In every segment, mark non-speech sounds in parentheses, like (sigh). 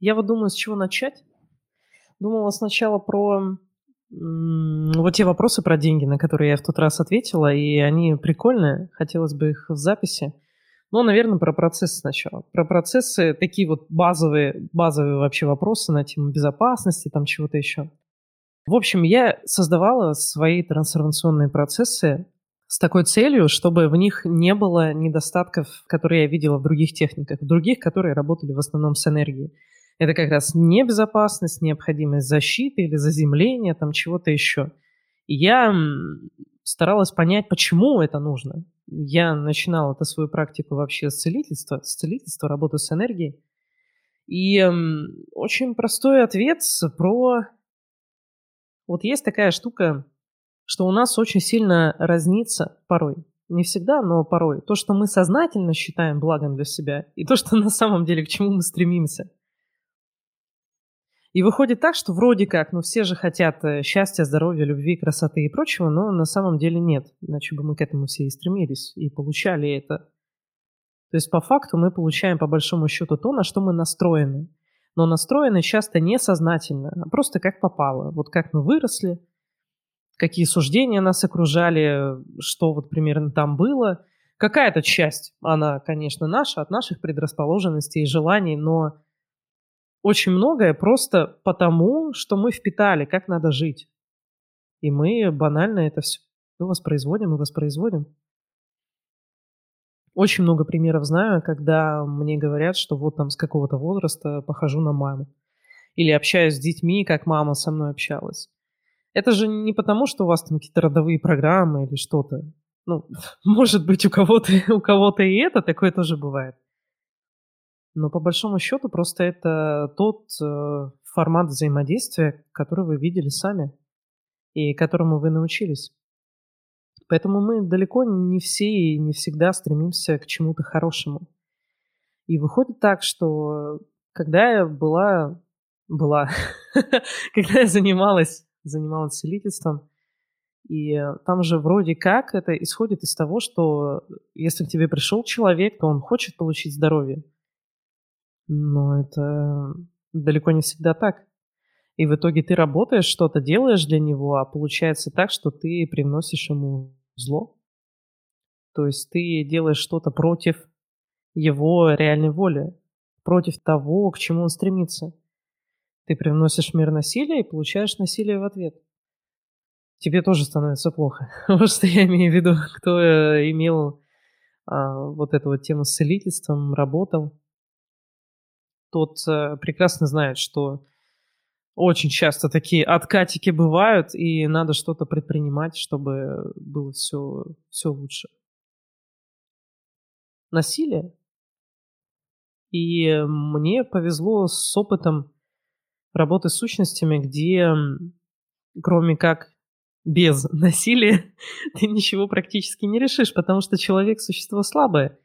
Я вот думаю, с чего начать. Думала сначала про вот те вопросы про деньги, на которые я в тот раз ответила, и они прикольные, хотелось бы их в записи. Ну, наверное, про процессы сначала. Про процессы, такие вот базовые, базовые вообще вопросы на тему безопасности, там чего-то еще. В общем, я создавала свои трансформационные процессы с такой целью, чтобы в них не было недостатков, которые я видела в других техниках, в других, которые работали в основном с энергией. Это как раз небезопасность, необходимость защиты или заземления, там чего-то еще. И я старалась понять, почему это нужно. Я начинала эту свою практику вообще с целительства, с целительства, работы с энергией. И очень простой ответ про... Вот есть такая штука, что у нас очень сильно разнится порой. Не всегда, но порой. То, что мы сознательно считаем благом для себя, и то, что на самом деле к чему мы стремимся. И выходит так, что вроде как, ну все же хотят э, счастья, здоровья, любви, красоты и прочего, но на самом деле нет. Иначе бы мы к этому все и стремились, и получали это. То есть по факту мы получаем по большому счету то, на что мы настроены. Но настроены часто несознательно, а просто как попало. Вот как мы выросли, какие суждения нас окружали, что вот примерно там было. Какая-то часть, она, конечно, наша, от наших предрасположенностей и желаний, но очень многое просто потому, что мы впитали, как надо жить. И мы банально это все воспроизводим и воспроизводим. Очень много примеров знаю, когда мне говорят, что вот там с какого-то возраста похожу на маму. Или общаюсь с детьми, как мама со мной общалась. Это же не потому, что у вас там какие-то родовые программы или что-то. Ну, (laughs) может быть, у кого-то, у кого-то и это, такое тоже бывает. Но по большому счету просто это тот э, формат взаимодействия, который вы видели сами и которому вы научились. Поэтому мы далеко не все и не всегда стремимся к чему-то хорошему. И выходит так, что когда я была, была, (laughs) когда я занималась занималась целительством. И там же вроде как это исходит из того, что если к тебе пришел человек, то он хочет получить здоровье. Но это далеко не всегда так. И в итоге ты работаешь, что-то делаешь для него, а получается так, что ты привносишь ему зло. То есть ты делаешь что-то против его реальной воли, против того, к чему он стремится. Ты привносишь мир насилия и получаешь насилие в ответ. Тебе тоже становится плохо. (laughs) Вот что я имею в виду, кто э, имел а, вот эту вот тему с целительством, работал, тот а, прекрасно знает, что очень часто такие откатики бывают, и надо что-то предпринимать, чтобы было все, все лучше. Насилие. И мне повезло с опытом работы с сущностями, где кроме как без (laughs) насилия ты ничего практически не решишь, потому что человек – существо слабое.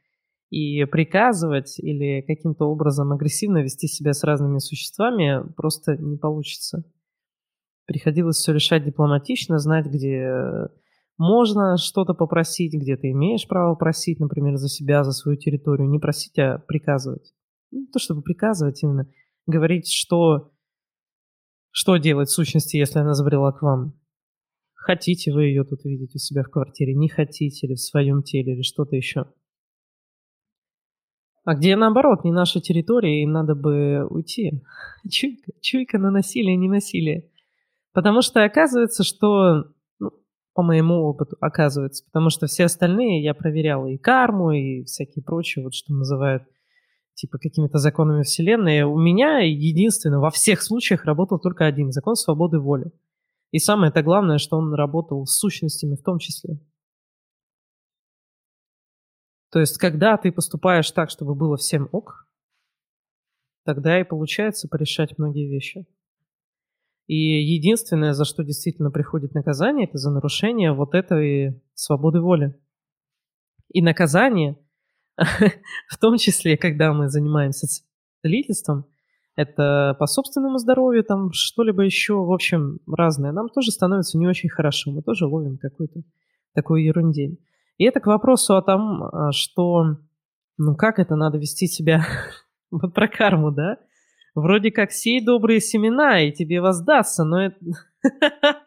И приказывать или каким-то образом агрессивно вести себя с разными существами просто не получится. Приходилось все решать дипломатично, знать, где можно что-то попросить, где ты имеешь право просить, например, за себя, за свою территорию. Не просить, а приказывать. Не то чтобы приказывать именно, говорить, что что делать сущности, если она забрела к вам? Хотите вы ее тут видеть у себя в квартире, не хотите или в своем теле, или что-то еще. А где наоборот, не наша территория, и надо бы уйти. (laughs) Чуйка, чуйка на насилие, не насилие. Потому что оказывается, что, ну, по моему опыту, оказывается, потому что все остальные я проверяла и карму, и всякие прочие, вот что называют типа какими-то законами Вселенной. У меня единственно во всех случаях работал только один закон свободы воли. И самое это главное, что он работал с сущностями в том числе. То есть, когда ты поступаешь так, чтобы было всем ок, тогда и получается порешать многие вещи. И единственное, за что действительно приходит наказание, это за нарушение вот этой свободы воли. И наказание (laughs) – в том числе, когда мы занимаемся целительством, это по собственному здоровью, там что-либо еще, в общем, разное, нам тоже становится не очень хорошо, мы тоже ловим какую-то такую ерундень. И это к вопросу о том, а, что, ну как это надо вести себя, (laughs) вот про карму, да, Вроде как сей добрые семена, и тебе воздастся, но это... (laughs)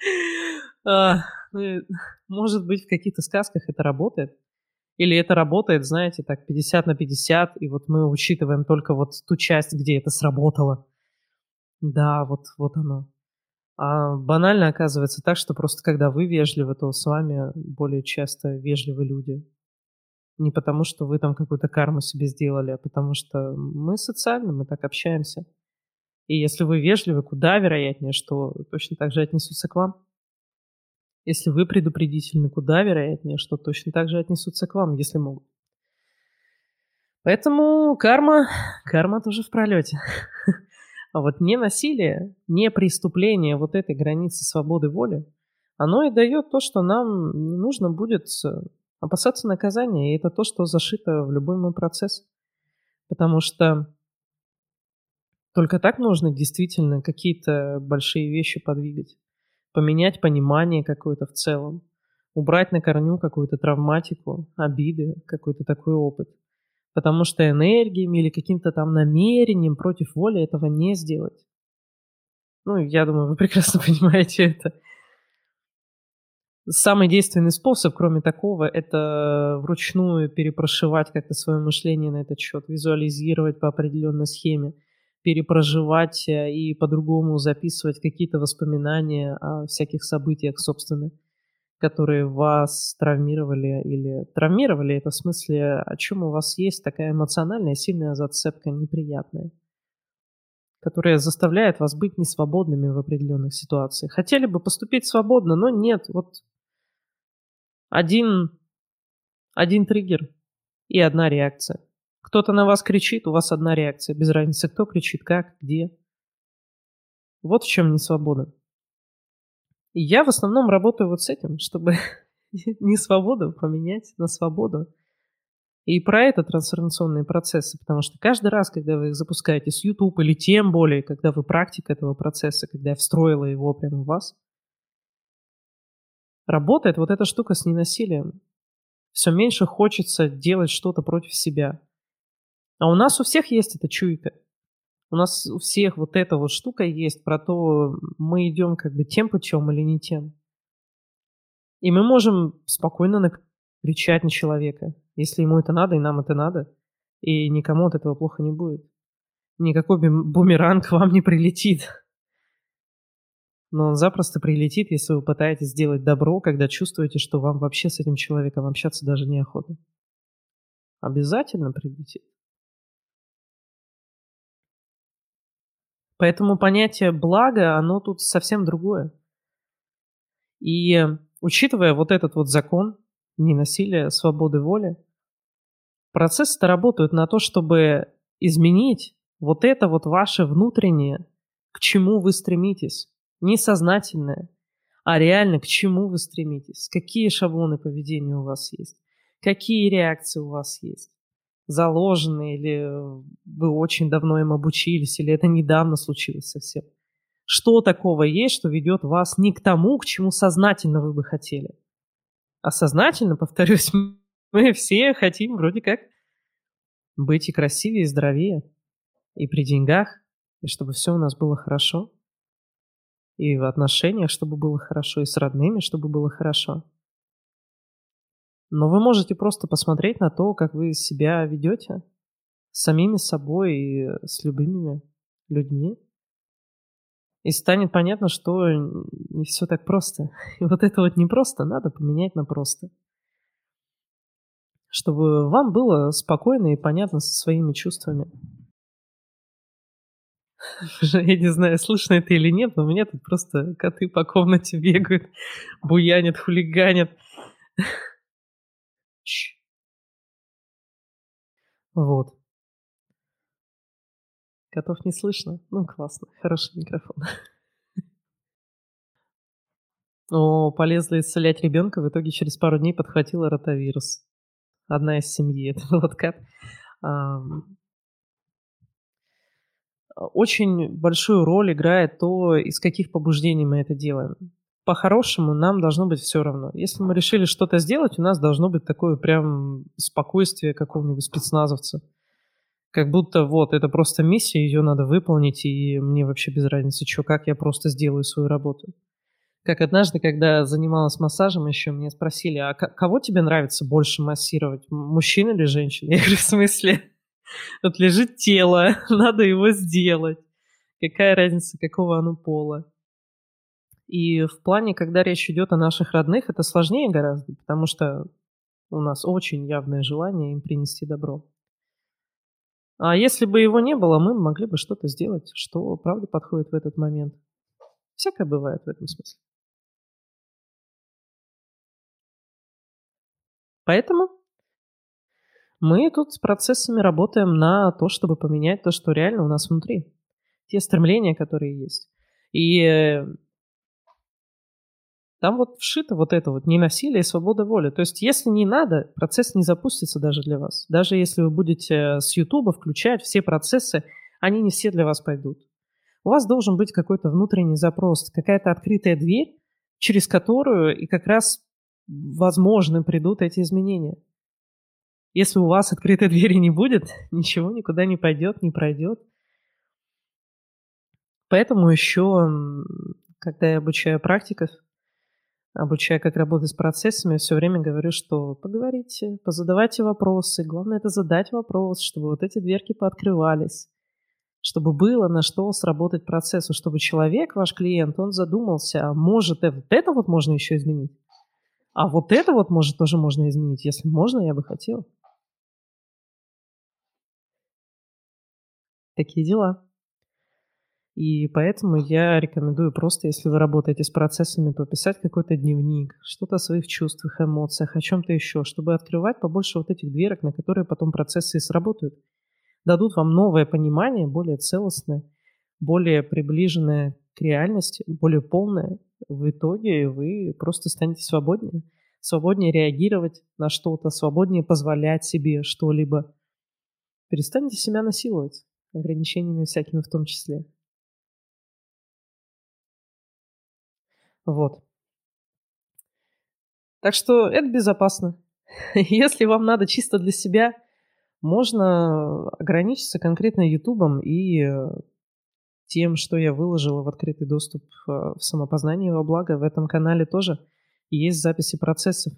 А, ну, может быть, в каких-то сказках это работает. Или это работает, знаете, так 50 на 50, и вот мы учитываем только вот ту часть, где это сработало. Да, вот, вот оно. А банально оказывается так, что просто когда вы вежливы, то с вами более часто вежливы люди. Не потому, что вы там какую-то карму себе сделали, а потому что мы социальны, мы так общаемся. И если вы вежливы, куда вероятнее, что точно так же отнесутся к вам. Если вы предупредительны, куда вероятнее, что точно так же отнесутся к вам, если могут. Поэтому карма, карма тоже в пролете. (laughs) А вот не насилие, не преступление вот этой границы свободы воли, оно и дает то, что нам не нужно будет опасаться наказания, и это то, что зашито в любой мой процесс. Потому что только так можно действительно какие-то большие вещи подвигать поменять понимание какое-то в целом, убрать на корню какую-то травматику, обиды, какой-то такой опыт. Потому что энергиями или каким-то там намерением против воли этого не сделать. Ну, я думаю, вы (laughs) прекрасно понимаете это. Самый действенный способ, кроме такого, это вручную перепрошивать как-то свое мышление на этот счет, визуализировать по определенной схеме – перепроживать э, и по-другому записывать какие-то воспоминания о всяких событиях, собственно, которые вас травмировали или травмировали, это в смысле, о чем у вас есть такая эмоциональная сильная зацепка неприятная, которая заставляет вас быть несвободными в определенных ситуациях. Хотели бы поступить свободно, но нет, вот один, один триггер и одна реакция. Кто-то на вас кричит, у вас одна реакция, без разницы, кто кричит, как, где. Вот в чем не свобода. Я в основном работаю вот с этим, чтобы (laughs) не свободу поменять на свободу. И про это трансформационные процессы, потому что каждый раз, когда вы их запускаете с YouTube, или тем более, когда вы практик этого процесса, когда я встроила его прямо в вас, работает вот эта штука с ненасилием. Все меньше хочется делать что-то против себя. А у нас у всех есть эта чуйка. У нас у всех вот эта вот штука есть про то, мы идем как бы тем путем или не тем. И мы можем спокойно кричать на человека, если ему это надо и нам это надо, и никому от этого плохо не будет. Никакой бумеранг вам не прилетит. Но он запросто прилетит, если вы пытаетесь сделать добро, когда чувствуете, что вам вообще с этим человеком общаться даже неохота. Обязательно прилетит. Поэтому понятие блага, оно тут совсем другое. И учитывая вот этот вот закон ненасилия, свободы воли, процессы-то работают на то, чтобы изменить вот это вот ваше внутреннее, к чему вы стремитесь. Не сознательное, а реально к чему вы стремитесь. Какие шаблоны поведения у вас есть. Какие реакции у вас есть заложены, или вы очень давно им обучились, или это недавно случилось совсем. Что такого есть, что ведет вас не к тому, к чему сознательно вы бы хотели? А сознательно, повторюсь, (laughs) мы все хотим вроде как быть и красивее, и здоровее, и при деньгах, и чтобы все у нас было хорошо, и в отношениях, чтобы было хорошо, и с родными, чтобы было хорошо. Но вы можете просто посмотреть на то, как вы себя ведете самими собой и с любыми людьми. И станет понятно, что не все так просто. (laughs) И вот это вот не просто надо поменять на просто. Чтобы вам было спокойно и понятно со своими чувствами. (laughs) Я не знаю, слышно это или нет, но у меня тут просто коты по комнате (laughs) бегают, буянят, хулиганят. Вот. Котов не слышно? Ну, классно. Хороший микрофон. (laughs) О, полезла исцелять ребенка, в итоге через пару дней подхватила ротавирус. Одна из семьи, (laughs) это был откат. Очень большую роль играет то, из каких побуждений мы это делаем по-хорошему нам должно быть все равно. Если мы решили что-то сделать, у нас должно быть такое прям спокойствие какого-нибудь спецназовца. Как будто вот это просто миссия, ее надо выполнить, и мне вообще без разницы, что, как я просто сделаю свою работу. Как однажды, когда занималась массажем еще, меня спросили, а кого тебе нравится больше массировать, мужчин или женщин? (laughs) Я говорю, в смысле? Вот лежит тело, (laughs) надо его сделать. Какая разница, какого оно пола? И в плане, когда речь идет о наших родных, это сложнее гораздо, потому что у нас очень явное желание им принести добро. А если бы его не было, мы могли бы что-то сделать, что правда подходит в этот момент. Всякое бывает в этом смысле. Поэтому мы тут с процессами работаем на то, чтобы поменять то, что реально у нас внутри. Те стремления, которые есть. И э, там вот вшито вот это вот ненасилие и свобода воли. То есть если не надо, процесс не запустится даже для вас. Даже если вы будете с Ютуба включать все процессы, они не все для вас пойдут. У вас должен быть какой-то внутренний запрос, какая-то открытая дверь, через которую и как раз возможно придут эти изменения. Если у вас открытой (laughs) двери не будет, ничего никуда не пойдет, не пройдет. Поэтому еще, когда я обучаю практиков, обучая, как работать с процессами, все время говорю, что поговорите, позадавайте вопросы. Главное это задать вопрос, чтобы вот эти дверки пооткрывались, чтобы было на что сработать процессу, чтобы человек, ваш клиент, он задумался, а может это, это вот можно еще изменить? А вот это вот, может, тоже можно изменить. Если можно, я бы хотел. Такие дела. И поэтому я рекомендую просто, если вы работаете с процессами, то писать какой-то дневник, что-то о своих чувствах, эмоциях, о чем-то еще, чтобы открывать побольше вот этих дверок, на которые потом процессы и сработают. Дадут вам новое понимание, более целостное, более приближенное к реальности, более полное. В итоге вы просто станете свободнее. Свободнее реагировать на что-то, свободнее позволять себе что-либо. Перестаньте себя насиловать ограничениями всякими в том числе. Вот. Так что это безопасно. (laughs) Если вам надо чисто для себя, можно ограничиться конкретно Ютубом и э, тем, что я выложила в открытый доступ э, в самопознание во благо. В этом канале тоже есть записи процессов.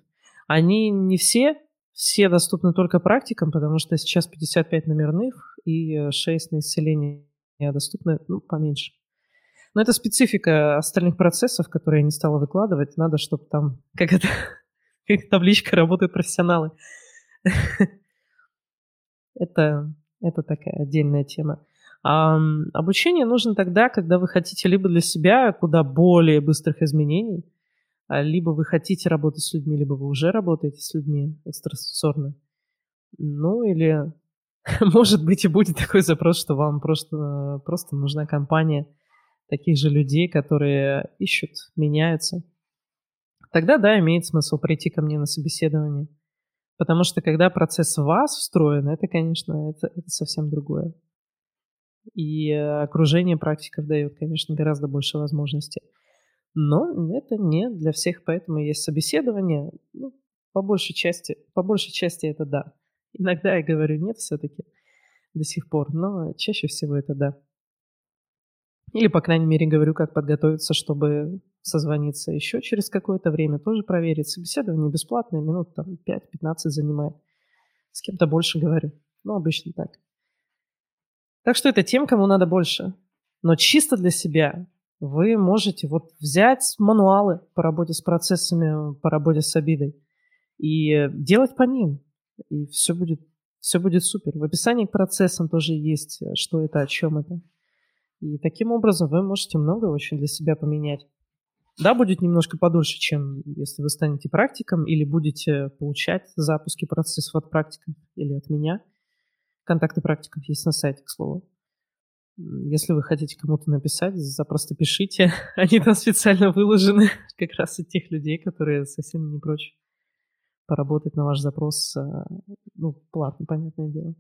Они не все, все доступны только практикам, потому что сейчас 55 номерных и 6 на исцеление доступны ну, поменьше. Но это специфика остальных процессов, которые я не стала выкладывать. Надо, чтобы там, как это, (laughs) табличка работают профессионалы. (laughs) это, это такая отдельная тема. А, обучение нужно тогда, когда вы хотите либо для себя куда более быстрых изменений, а, либо вы хотите работать с людьми, либо вы уже работаете с людьми экстрасенсорно. Ну или, (laughs) может быть, и будет такой запрос, что вам просто, просто нужна компания – таких же людей, которые ищут, меняются, тогда да, имеет смысл прийти ко мне на собеседование. Потому что когда процесс в вас встроен, это, конечно, это, это совсем другое. И э, окружение практиков дает, конечно, гораздо больше возможностей. Но это не для всех, поэтому есть собеседование. Ну, по большей части, по большей части это да. Иногда я говорю нет все-таки до сих пор, но чаще всего это да. Или, по крайней мере, говорю, как подготовиться, чтобы созвониться еще через какое-то время, тоже проверить. Собеседование бесплатное, минут там 5-15 занимает. С кем-то больше говорю. Ну, обычно так. Так что это тем, кому надо больше. Но чисто для себя вы можете вот взять мануалы по работе с процессами, по работе с обидой и делать по ним. И все будет, все будет супер. В описании к процессам тоже есть, что это, о чем это. И таким образом вы можете много очень для себя поменять. Да, будет немножко подольше, чем если вы станете практиком или будете получать запуски процессов от практиков или от меня. Контакты практиков есть на сайте, к слову. Если вы хотите кому-то написать, запросто пишите. (laughs) Они там специально выложены (laughs) как раз от тех людей, которые совсем не прочь поработать на ваш запрос, а, ну, платно, понятное дело.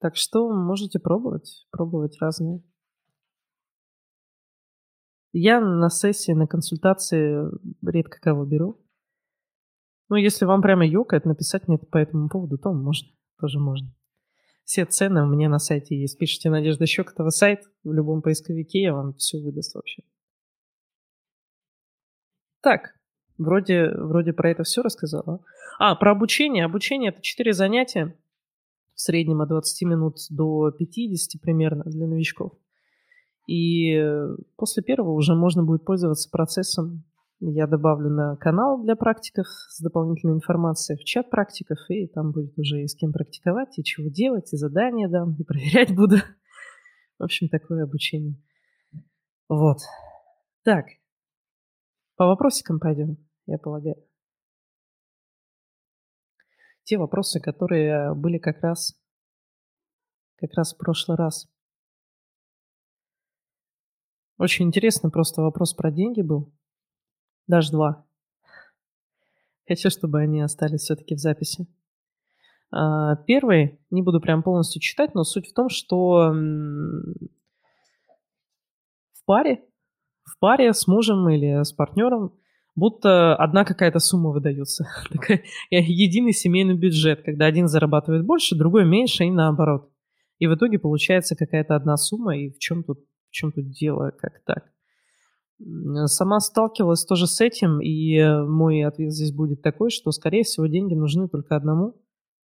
Так что можете пробовать, пробовать разные. Я на сессии, на консультации редко кого беру. Ну, если вам прямо ёкает написать мне по этому поводу, то можно тоже можно. Все цены у меня на сайте есть. Пишите Надежда Щекотова сайт в любом поисковике, я вам все выдаст вообще. Так, вроде, вроде про это все рассказала. А, про обучение. Обучение это 4 занятия среднем от 20 минут до 50 примерно для новичков. И после первого уже можно будет пользоваться процессом. Я добавлю на канал для практиков с дополнительной информацией в чат практиков, и там будет уже и с кем практиковать, и чего делать, и задания дам, и проверять буду. В общем, такое обучение. Вот. Так. По вопросикам пойдем, я полагаю. Те вопросы, которые были как раз, как раз в прошлый раз. Очень интересный просто вопрос про деньги был. Даже два. Хочу, чтобы они остались все-таки в записи. А, первый, не буду прям полностью читать, но суть в том, что в паре, в паре с мужем или с партнером будто одна какая-то сумма выдается. (laughs) Единый семейный бюджет, когда один зарабатывает больше, другой меньше и наоборот. И в итоге получается какая-то одна сумма, и в чем тут в чем тут дело, как так? Сама сталкивалась тоже с этим, и э, мой ответ здесь будет такой, что, скорее всего, деньги нужны только одному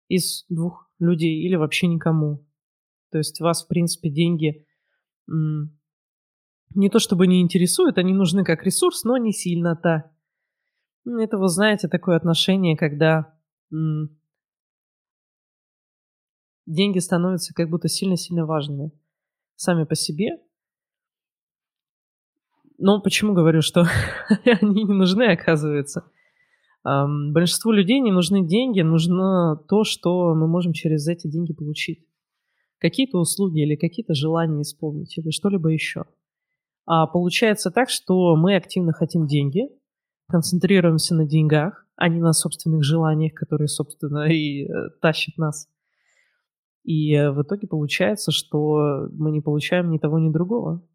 из двух людей или вообще никому. То есть вас, в принципе, деньги не то чтобы не интересуют, они нужны как ресурс, но не сильно-то. Это, вы знаете, такое отношение, когда деньги становятся как будто сильно-сильно важными сами по себе, ну, почему говорю, что (laughs) они не нужны, оказывается? Um, большинству людей не нужны деньги, нужно то, что мы можем через эти деньги получить. Какие-то услуги или какие-то желания исполнить, или что-либо еще. А получается так, что мы активно хотим деньги, концентрируемся на деньгах, а не на собственных желаниях, которые, собственно, (laughs) и э, тащат нас. И э, в итоге получается, что мы не получаем ни того, ни другого.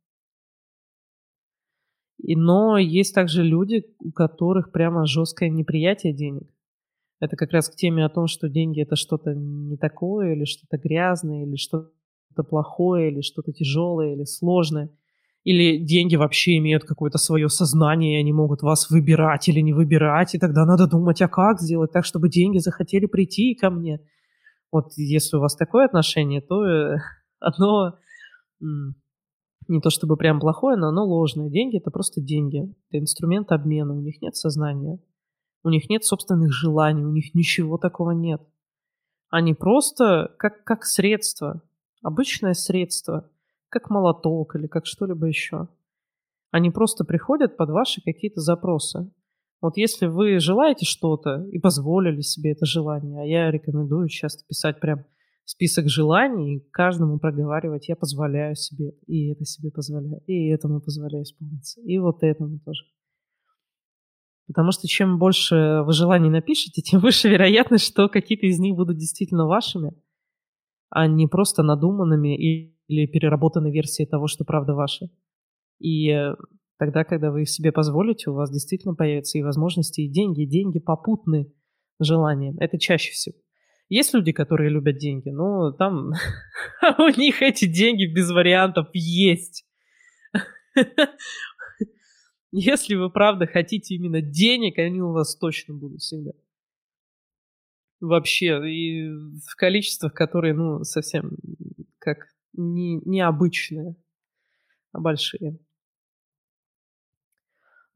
И, но есть также люди, у которых прямо жесткое неприятие денег. Это как раз к теме о том, что деньги это что-то не такое, или что-то грязное, или что-то плохое, или что-то тяжелое, или сложное. Или деньги вообще имеют какое-то свое сознание, и они могут вас выбирать или не выбирать, и тогда надо думать, а как сделать так, чтобы деньги захотели прийти ко мне. Вот если у вас такое отношение, то э, (laughs) одно не то чтобы прям плохое, но оно ложное. Деньги — это просто деньги. Это инструмент обмена. У них нет сознания. У них нет собственных желаний. У них ничего такого нет. Они просто как, как средство. Обычное средство. Как молоток или как что-либо еще. Они просто приходят под ваши какие-то запросы. Вот если вы желаете что-то и позволили себе это желание, а я рекомендую часто писать прям список желаний, и каждому проговаривать, я позволяю себе, и это себе позволяю, и этому позволяю исполниться, и вот этому тоже. Потому что чем больше вы желаний напишете, (laughs) тем выше вероятность, что какие-то из них будут действительно вашими, а не просто надуманными или переработанной версией того, что правда ваше. И тогда, когда вы себе позволите, у вас действительно появятся и возможности, и деньги, и деньги попутны желаниям. Это чаще всего. Есть люди, которые любят деньги, но там (laughs) у них эти деньги без вариантов есть. (laughs) Если вы правда хотите именно денег, они у вас точно будут всегда. Вообще, и в количествах, которые, ну, совсем как не, необычные, а большие.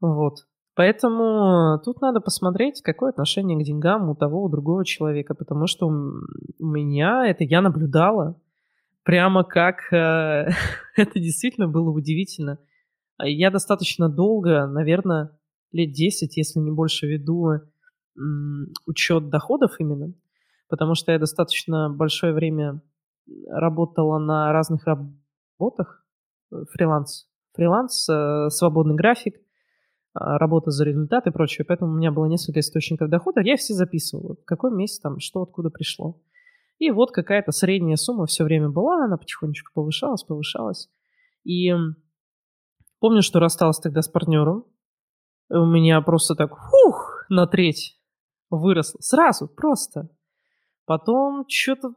Вот. Поэтому тут надо посмотреть, какое отношение к деньгам у того, у другого человека, потому что у меня это я наблюдала прямо как э, (laughs) это действительно было удивительно. Я достаточно долго, наверное, лет 10, если не больше, веду учет доходов именно, потому что я достаточно большое время работала на разных работах, э, фриланс, фриланс, э, свободный график, а, работа за результат и прочее. Поэтому у меня было несколько источников дохода. Я все записывала, в какой месяц там, что откуда пришло. И вот какая-то средняя сумма все время была, она потихонечку повышалась, повышалась. И помню, что рассталась тогда с партнером. У меня просто так, фух, на треть выросло. Сразу, просто. Потом что-то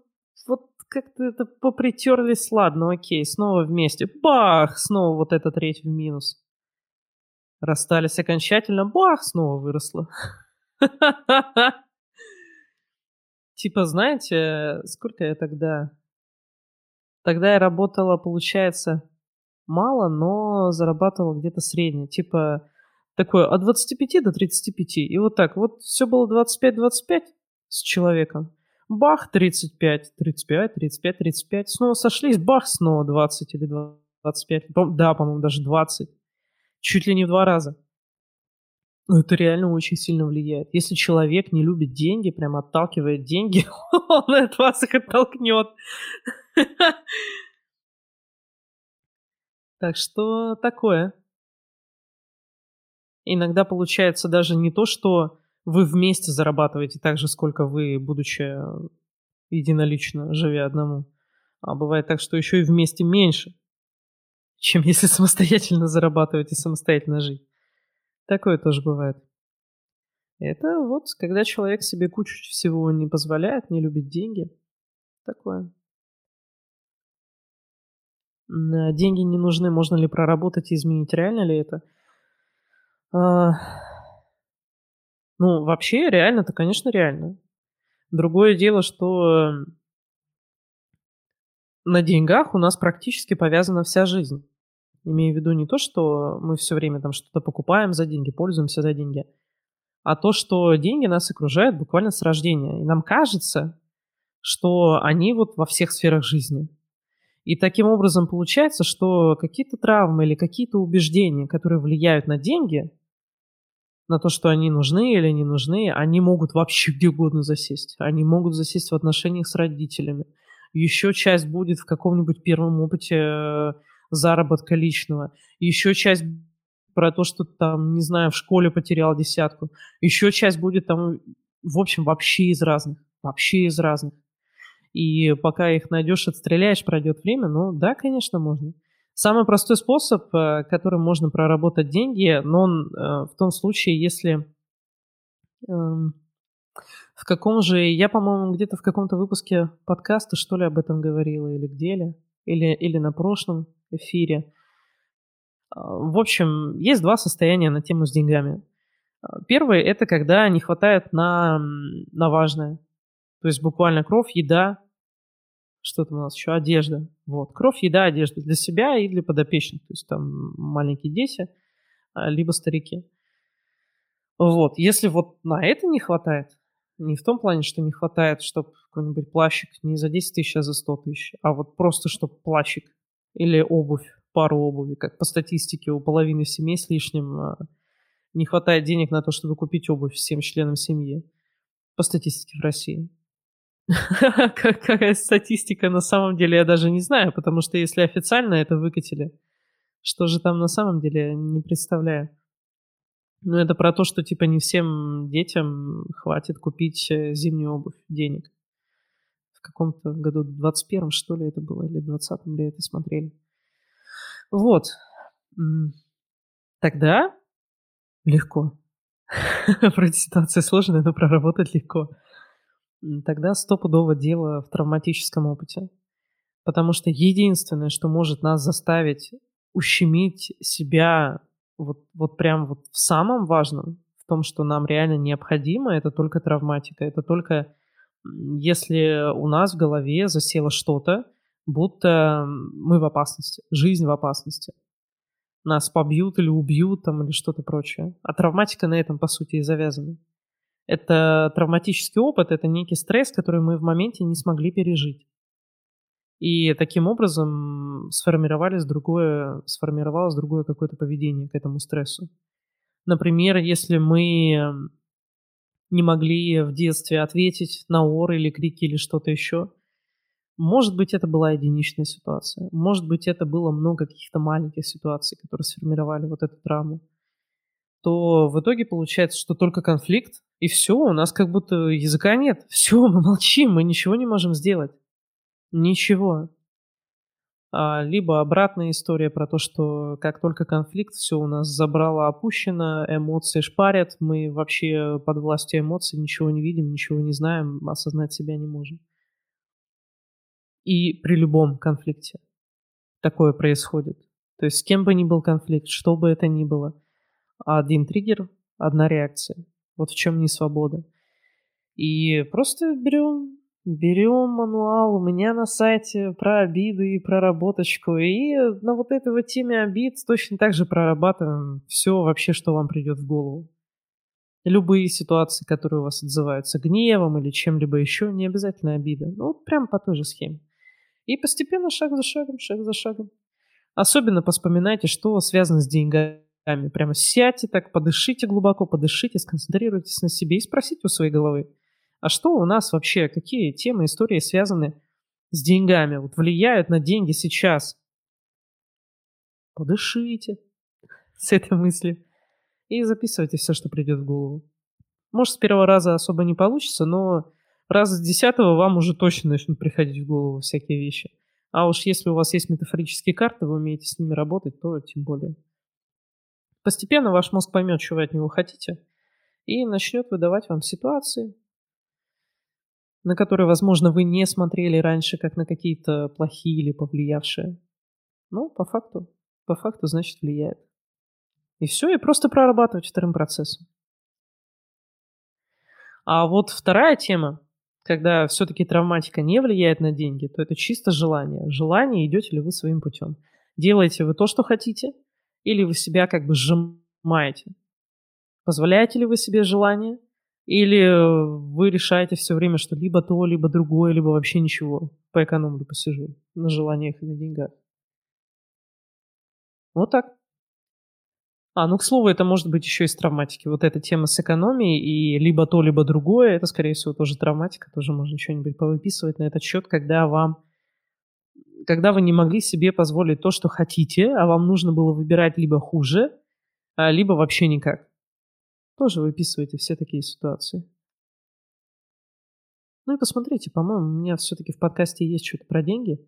вот как-то это попритерлись, ладно, окей, снова вместе. Бах! Снова вот этот треть в минус. Расстались окончательно, бах, снова выросло. (laughs) Типа, знаете, сколько я тогда... Тогда я работала, получается, мало, но зарабатывала где-то средне. Типа, такое от 25 до 35. И вот так. Вот все было 25-25 с человеком. Бах, 35, 35, 35, 35. Снова сошлись, бах, снова 20 или 25. Да, по-моему, даже 20. Чуть ли не в два раза. Ну, это реально очень сильно влияет. Если человек не любит деньги, прям отталкивает деньги, (laughs) он от вас их оттолкнет. Так что такое. Иногда получается даже не то, что вы вместе зарабатываете так же, сколько вы, будучи единолично, живя одному. А бывает так, что еще и вместе меньше, чем если самостоятельно зарабатывать и самостоятельно жить. Такое тоже бывает. Это вот, когда человек себе кучу всего не позволяет, не любит деньги. Такое. А деньги не нужны, можно ли проработать и изменить, реально ли это? Ну, вообще, реально-то, конечно, реально. Другое дело, что на деньгах у нас практически повязана вся жизнь. Имею в виду не то, что мы все время там что-то покупаем за деньги, пользуемся за деньги, а то, что деньги нас окружают буквально с рождения. И нам кажется, что они вот во всех сферах жизни. И таким образом получается, что какие-то травмы или какие-то убеждения, которые влияют на деньги, на то, что они нужны или не нужны, они могут вообще (laughs) где угодно засесть. Они могут засесть в отношениях с родителями. Еще часть будет в каком-нибудь первом опыте э, заработка личного. Еще часть про то, что там, не знаю, в школе потерял десятку. Еще часть будет там, в общем, вообще из разных. Вообще из разных. И пока их найдешь, отстреляешь, пройдет время, ну да, конечно, можно. Самый простой способ, э, которым можно проработать деньги, но он э, в том случае, если эм, в каком же, я, по-моему, где-то в каком-то выпуске подкаста, что ли, об этом говорила, или где ли, или, или на прошлом эфире. А, в общем, есть два состояния на тему с деньгами. Первый – это когда не хватает на, на важное. То есть буквально кровь, еда, что там у нас еще, одежда. Вот, кровь, еда, одежда для себя и для подопечных. То есть там маленькие дети, а, либо старики. Вот, если вот на это не хватает, не в том плане, что не хватает, чтобы какой-нибудь плащик не за 10 тысяч, а за 100 тысяч, а вот просто, чтобы плащик или обувь, пару обуви, как по статистике у половины семей с лишним а, не хватает денег на то, чтобы купить обувь всем членам семьи. По статистике в России. (laughs) Какая статистика на самом деле, я даже не знаю, потому что если официально это выкатили, что же там на самом деле, не представляю. Ну, это про то, что, типа, не всем детям хватит купить э, зимнюю обувь денег. В каком-то году, в 21-м, что ли, это было, или в 20-м ли это смотрели. Вот. Тогда легко. (laughs) Вроде ситуация сложная, но проработать легко. Тогда стопудово дело в травматическом опыте. Потому что единственное, что может нас заставить ущемить себя вот, вот прям вот в самом важном, в том, что нам реально необходимо, это только травматика. Это только если у нас в голове засело что-то, будто мы в опасности, жизнь в опасности. Нас побьют или убьют там или что-то прочее. А травматика на этом, по сути, и завязана. Это травматический опыт, это некий стресс, который мы в моменте не смогли пережить. И таким образом сформировалось другое, сформировалось другое какое-то поведение к этому стрессу. Например, если мы не могли в детстве ответить на ор или крики или что-то еще, может быть, это была единичная ситуация. Может быть, это было много каких-то маленьких ситуаций, которые сформировали вот эту травму. То в итоге получается, что только конфликт, и все, у нас как будто языка нет. (laughs) Все, мы молчим, мы ничего не можем сделать. Ничего. А, либо обратная история про то, что как только конфликт, все у нас забрало, опущено, эмоции шпарят, мы вообще под властью эмоций ничего не видим, ничего не знаем, осознать себя не можем. И при любом конфликте такое происходит. То есть с кем бы ни был конфликт, что бы это ни было, один триггер, одна реакция. Вот в чем не свобода. И просто берем, берем мануал у меня на сайте про обиды и проработочку. И на вот этой вот теме обид точно так же прорабатываем все вообще, что вам придет в голову. Любые ситуации, которые у вас отзываются гневом или чем-либо еще, не обязательно обида. Ну, вот прям по той же схеме. И постепенно, шаг за шагом, шаг за шагом. Особенно поспоминайте, что связано с деньгами. Прямо сядьте так, подышите глубоко, подышите, сконцентрируйтесь на себе и спросите у своей головы, а что у нас вообще, какие темы, истории связаны с деньгами, вот влияют на деньги сейчас? Подышите (laughs) с этой мыслью и записывайте все, что придет в голову. Может, с первого раза особо не получится, но раз с десятого вам уже точно начнут приходить в голову всякие вещи. А уж если у вас есть метафорические карты, вы умеете с ними работать, то тем более. Постепенно ваш мозг поймет, что вы от него хотите, и начнет выдавать вам ситуации, на которые, возможно, вы не смотрели раньше, как на какие-то плохие или повлиявшие. Ну, по факту, по факту, значит, влияет. И все, и просто прорабатывать вторым процессом. А вот вторая тема, когда все-таки травматика не влияет на деньги, то это чисто желание. Желание, идете ли вы своим путем. Делаете вы то, что хотите, или вы себя как бы сжимаете. Позволяете ли вы себе желание, или вы решаете все время, что либо то, либо другое, либо вообще ничего. Поэкономлю, посижу на желаниях и на деньгах. Вот так. А, ну, к слову, это может быть еще из травматики. Вот эта тема с экономией и либо то, либо другое, это, скорее всего, тоже травматика. Тоже можно что-нибудь повыписывать на этот счет, когда вам когда вы не могли себе позволить то, что хотите, а вам нужно было выбирать либо хуже, а, либо вообще никак. Тоже выписывайте все такие ситуации. Ну и посмотрите, по-моему, у меня все-таки в подкасте есть что-то про деньги.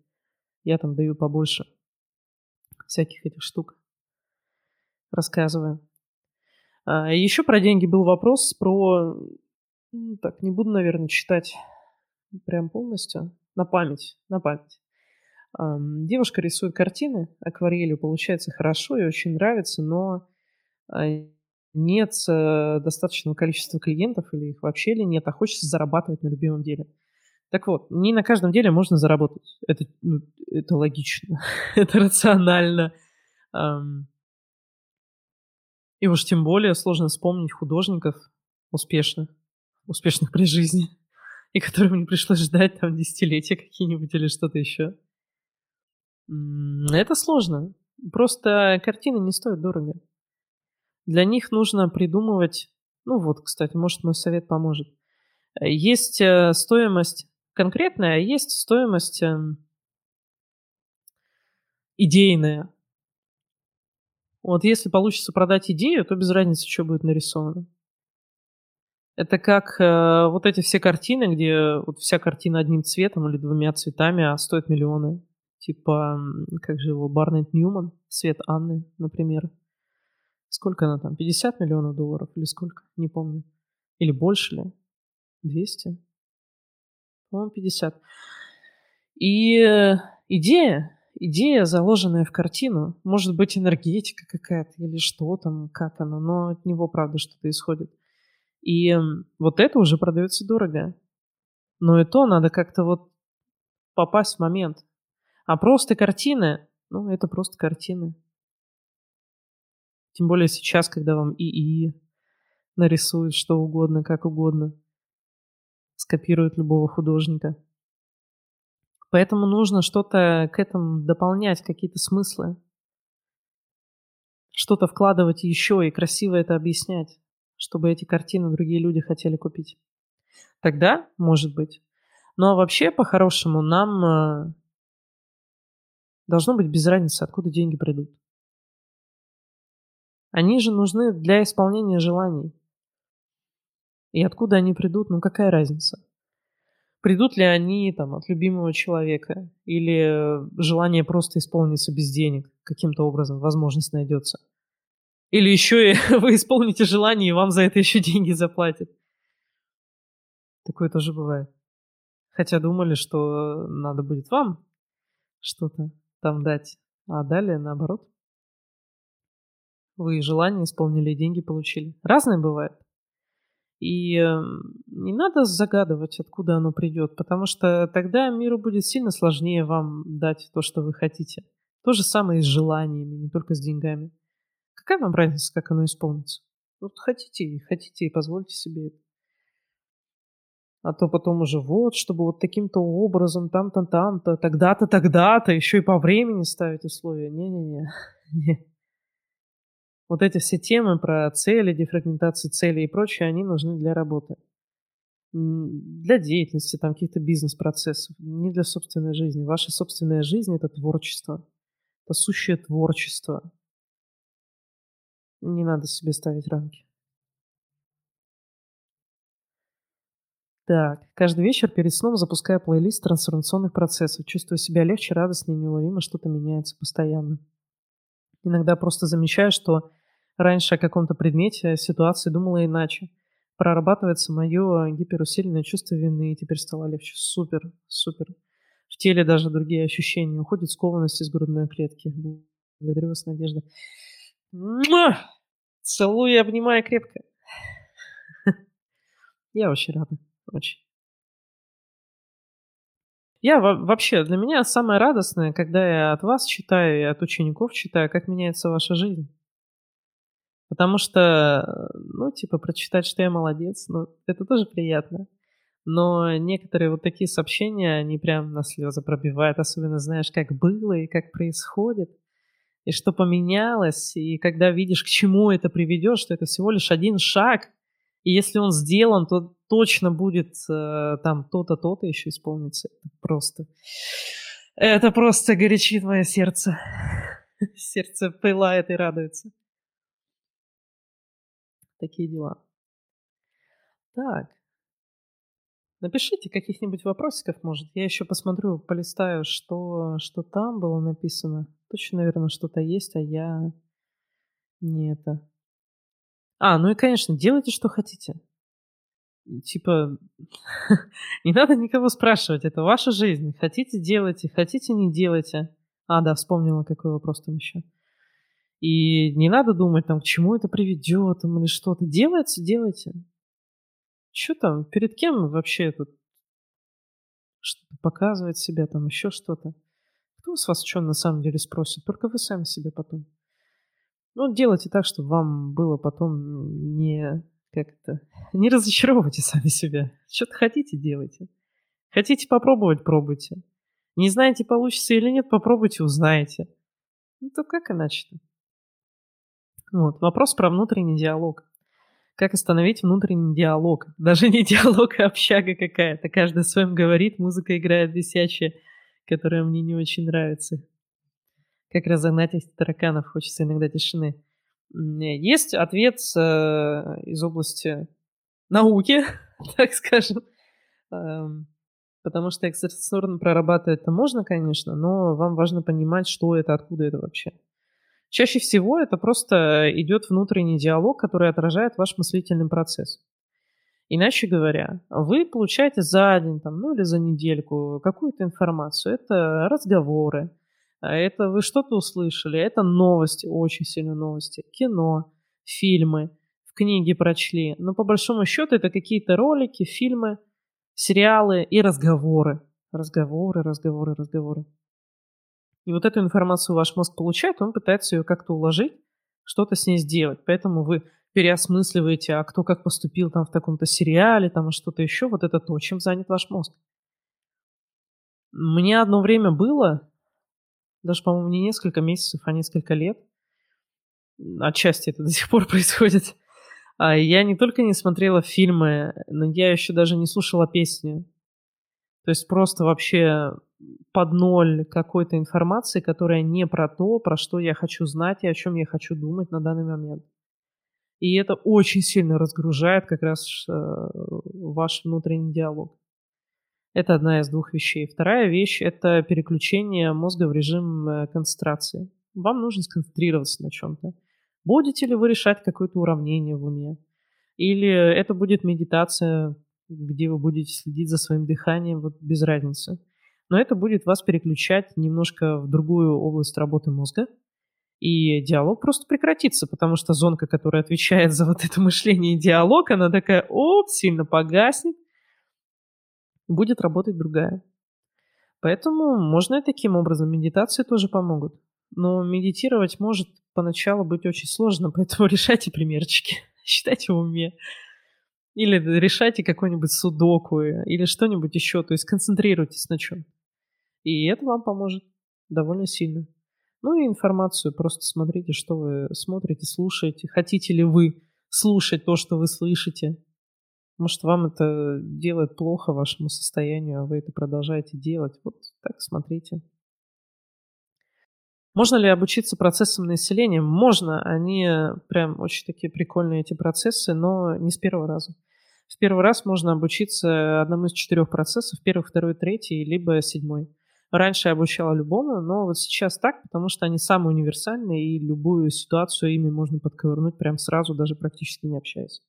Я там даю побольше всяких этих штук рассказываю. А, еще про деньги был вопрос про... Ну, так, не буду, наверное, читать прям полностью. На память, на память. Девушка рисует картины акварелью, получается хорошо и очень нравится, но а, нет э, достаточного количества клиентов или их вообще ли нет, а хочется зарабатывать на любимом деле. Так вот, не на каждом деле можно заработать. Это, ну, это логично, (laughs) это рационально. И уж тем более сложно вспомнить художников успешных, успешных при жизни, (laughs) и которым не пришлось ждать там десятилетия какие-нибудь или что-то еще. Это сложно. Просто картины не стоят дорого. Для них нужно придумывать... Ну вот, кстати, может, мой совет поможет. Есть э, стоимость конкретная, а есть стоимость эм, идейная. Вот если получится продать идею, то без разницы, что будет нарисовано. Это как э, вот эти все картины, где вот вся картина одним цветом или двумя цветами, а стоит миллионы. Типа, как же его, Барнет Ньюман, «Свет Анны», например. Сколько она там, 50 миллионов долларов или сколько? Не помню. Или больше ли? 200? По-моему, 50. И э, идея, идея, заложенная в картину, может быть энергетика какая-то или что там, как она, но от него, правда, что-то исходит. И вот это уже продается дорого. Но и то надо как-то вот попасть в момент. А просто картины, ну, это просто картины. Тем более сейчас, когда вам ИИ нарисует что угодно, как угодно, скопирует любого художника. Поэтому нужно что-то к этому дополнять, какие-то смыслы. Что-то вкладывать еще и красиво это объяснять, чтобы эти картины другие люди хотели купить. Тогда, может быть. Но вообще, по-хорошему, нам э, должно быть без разницы, откуда деньги придут. Они же нужны для исполнения желаний. И откуда они придут, ну какая разница? Придут ли они там от любимого человека или желание просто исполниться без денег каким-то образом, возможность найдется. Или еще и (laughs) вы исполните желание, и вам за это еще деньги заплатят. Такое тоже бывает. Хотя думали, что надо будет вам что-то там дать, а далее наоборот. Вы желание исполнили, деньги получили. Разное бывает. И эм, не надо загадывать, откуда оно придет, потому что тогда миру будет сильно сложнее вам дать то, что вы хотите. То же самое и с желаниями, не только с деньгами. Какая вам разница, как оно исполнится? Вот хотите, хотите и позвольте себе это. А то потом уже вот, чтобы вот таким-то образом, там-то, там-то, тогда-то, тогда-то, еще и по времени ставить условия. Не-не-не. (laughs) Вот эти все темы про цели, дефрагментацию целей и прочее, они нужны для работы. Для деятельности, там, каких-то бизнес-процессов, не для собственной жизни. Ваша собственная жизнь – это творчество. Это сущее творчество. Не надо себе ставить рамки. Так, каждый вечер перед сном запускаю плейлист трансформационных процессов. Чувствую себя легче, радостнее, неуловимо что-то меняется постоянно. Иногда просто замечаю, что раньше о каком-то предмете, ситуации думала иначе. Прорабатывается мое гиперусиленное чувство вины, и теперь стало легче. Супер, супер. В теле даже другие ощущения. Уходит скованность из грудной клетки. Благодарю вас, Надежда. Целую и обнимаю крепко. (laughs) Я очень рада. Очень. Я вообще, для меня самое радостное, когда я от вас читаю и от учеников читаю, как меняется ваша жизнь. Потому что, ну, типа, прочитать, что я молодец, ну, это тоже приятно. Но некоторые вот такие сообщения, они прям на слезы пробивают, особенно знаешь, как было и как происходит, и что поменялось, и когда видишь, к чему это приведет, что это всего лишь один шаг, и если он сделан, то точно будет э, там то-то, то-то еще исполнится. Это просто... Это просто горячит мое сердце. (laughs) Сердце пылает и радуется. Такие дела. Так. Напишите каких-нибудь вопросиков, может. Я еще посмотрю, полистаю, что, что там было написано. Точно, наверное, что-то есть, а я не это. А, ну и, конечно, делайте, что хотите. Типа, (laughs) не надо никого спрашивать, это ваша жизнь. Хотите, делайте, хотите, не делайте. А, да, вспомнила, какой вопрос там еще. И не надо думать, там, к чему это приведет, или что-то. Делайте, делайте. Что там, перед кем вообще тут что-то показывать себя, там, еще что-то? Кто с вас что на самом деле спросит? Только вы сами себе потом. Ну, делайте так, чтобы вам было потом не как-то... (laughs) Не разочаровывайте сами себя. Что-то хотите, делайте. Хотите попробовать, пробуйте. Не знаете, получится или нет, попробуйте, узнаете. Ну, то как иначе-то? Вот, вопрос про внутренний диалог. Как остановить внутренний диалог? (laughs) Даже не диалог, а общага какая-то. Каждый своим говорит, музыка играет висячая, которая мне не очень нравится. Как разогнать этих тараканов? Хочется иногда тишины. Есть ответ э, из области науки, (laughs) так скажем. Эм, потому что экстрасенсорно прорабатывать это можно, конечно, но вам важно понимать, что это, откуда это вообще. Чаще всего это просто идет внутренний диалог, который отражает ваш мыслительный процесс. Иначе говоря, вы получаете за день там, ну или за недельку какую-то информацию. Это разговоры, а это вы что-то услышали, это новости, очень сильно новости, кино, фильмы, в книге прочли. Но по большому счету это какие-то ролики, фильмы, сериалы и разговоры. Разговоры, разговоры, разговоры. И вот эту информацию ваш мозг получает, он пытается ее как-то уложить, что-то с ней сделать. Поэтому вы переосмысливаете, а кто как поступил там в таком-то сериале, там что-то еще. Вот это то, чем занят ваш мозг. Мне одно время было, даже, по-моему, не несколько месяцев, а несколько лет. Отчасти это (laughs) до сих пор происходит. А я не только не смотрела фильмы, но я еще даже не слушала песни. То есть просто вообще под ноль какой-то информации, которая не про то, про что я хочу знать и о чем я хочу думать на данный момент. И это очень сильно разгружает как раз э, ваш внутренний диалог. Это одна из двух вещей. Вторая вещь– это переключение мозга в режим э, концентрации. Вам нужно сконцентрироваться на чем-то. Будете ли вы решать какое-то уравнение в уме? Или это будет медитация, где вы будете следить за своим дыханием, вот без разницы. Но это будет вас переключать немножко в другую область работы мозга, и диалог просто прекратится, потому что зонка, которая отвечает за вот это мышление и диалог, она такая, оп, сильно погаснет, будет работать другая. Поэтому можно и таким образом. Медитации тоже помогут. Но медитировать может поначалу быть очень сложно, (laughs) поэтому решайте примерчики, (laughs) считайте в уме. Или решайте какой-нибудь судоку, или что-нибудь еще. То есть концентрируйтесь на чем. И это вам поможет довольно сильно. Ну и информацию просто смотрите, что вы смотрите, слушаете. Хотите ли вы слушать то, что вы слышите? Может, вам это делает плохо вашему состоянию, а вы это продолжаете делать. Вот так смотрите. Можно ли обучиться процессам на? Можно. Они прям очень такие прикольные, эти процессы, но не с первого раза. В первый раз можно обучиться одному из четырех процессов, первый, второй, третий, либо седьмой. Раньше я обучала любому, но вот сейчас так, потому что они самые универсальные, и любую ситуацию ими можно подковырнуть прям сразу, даже практически не общаясь.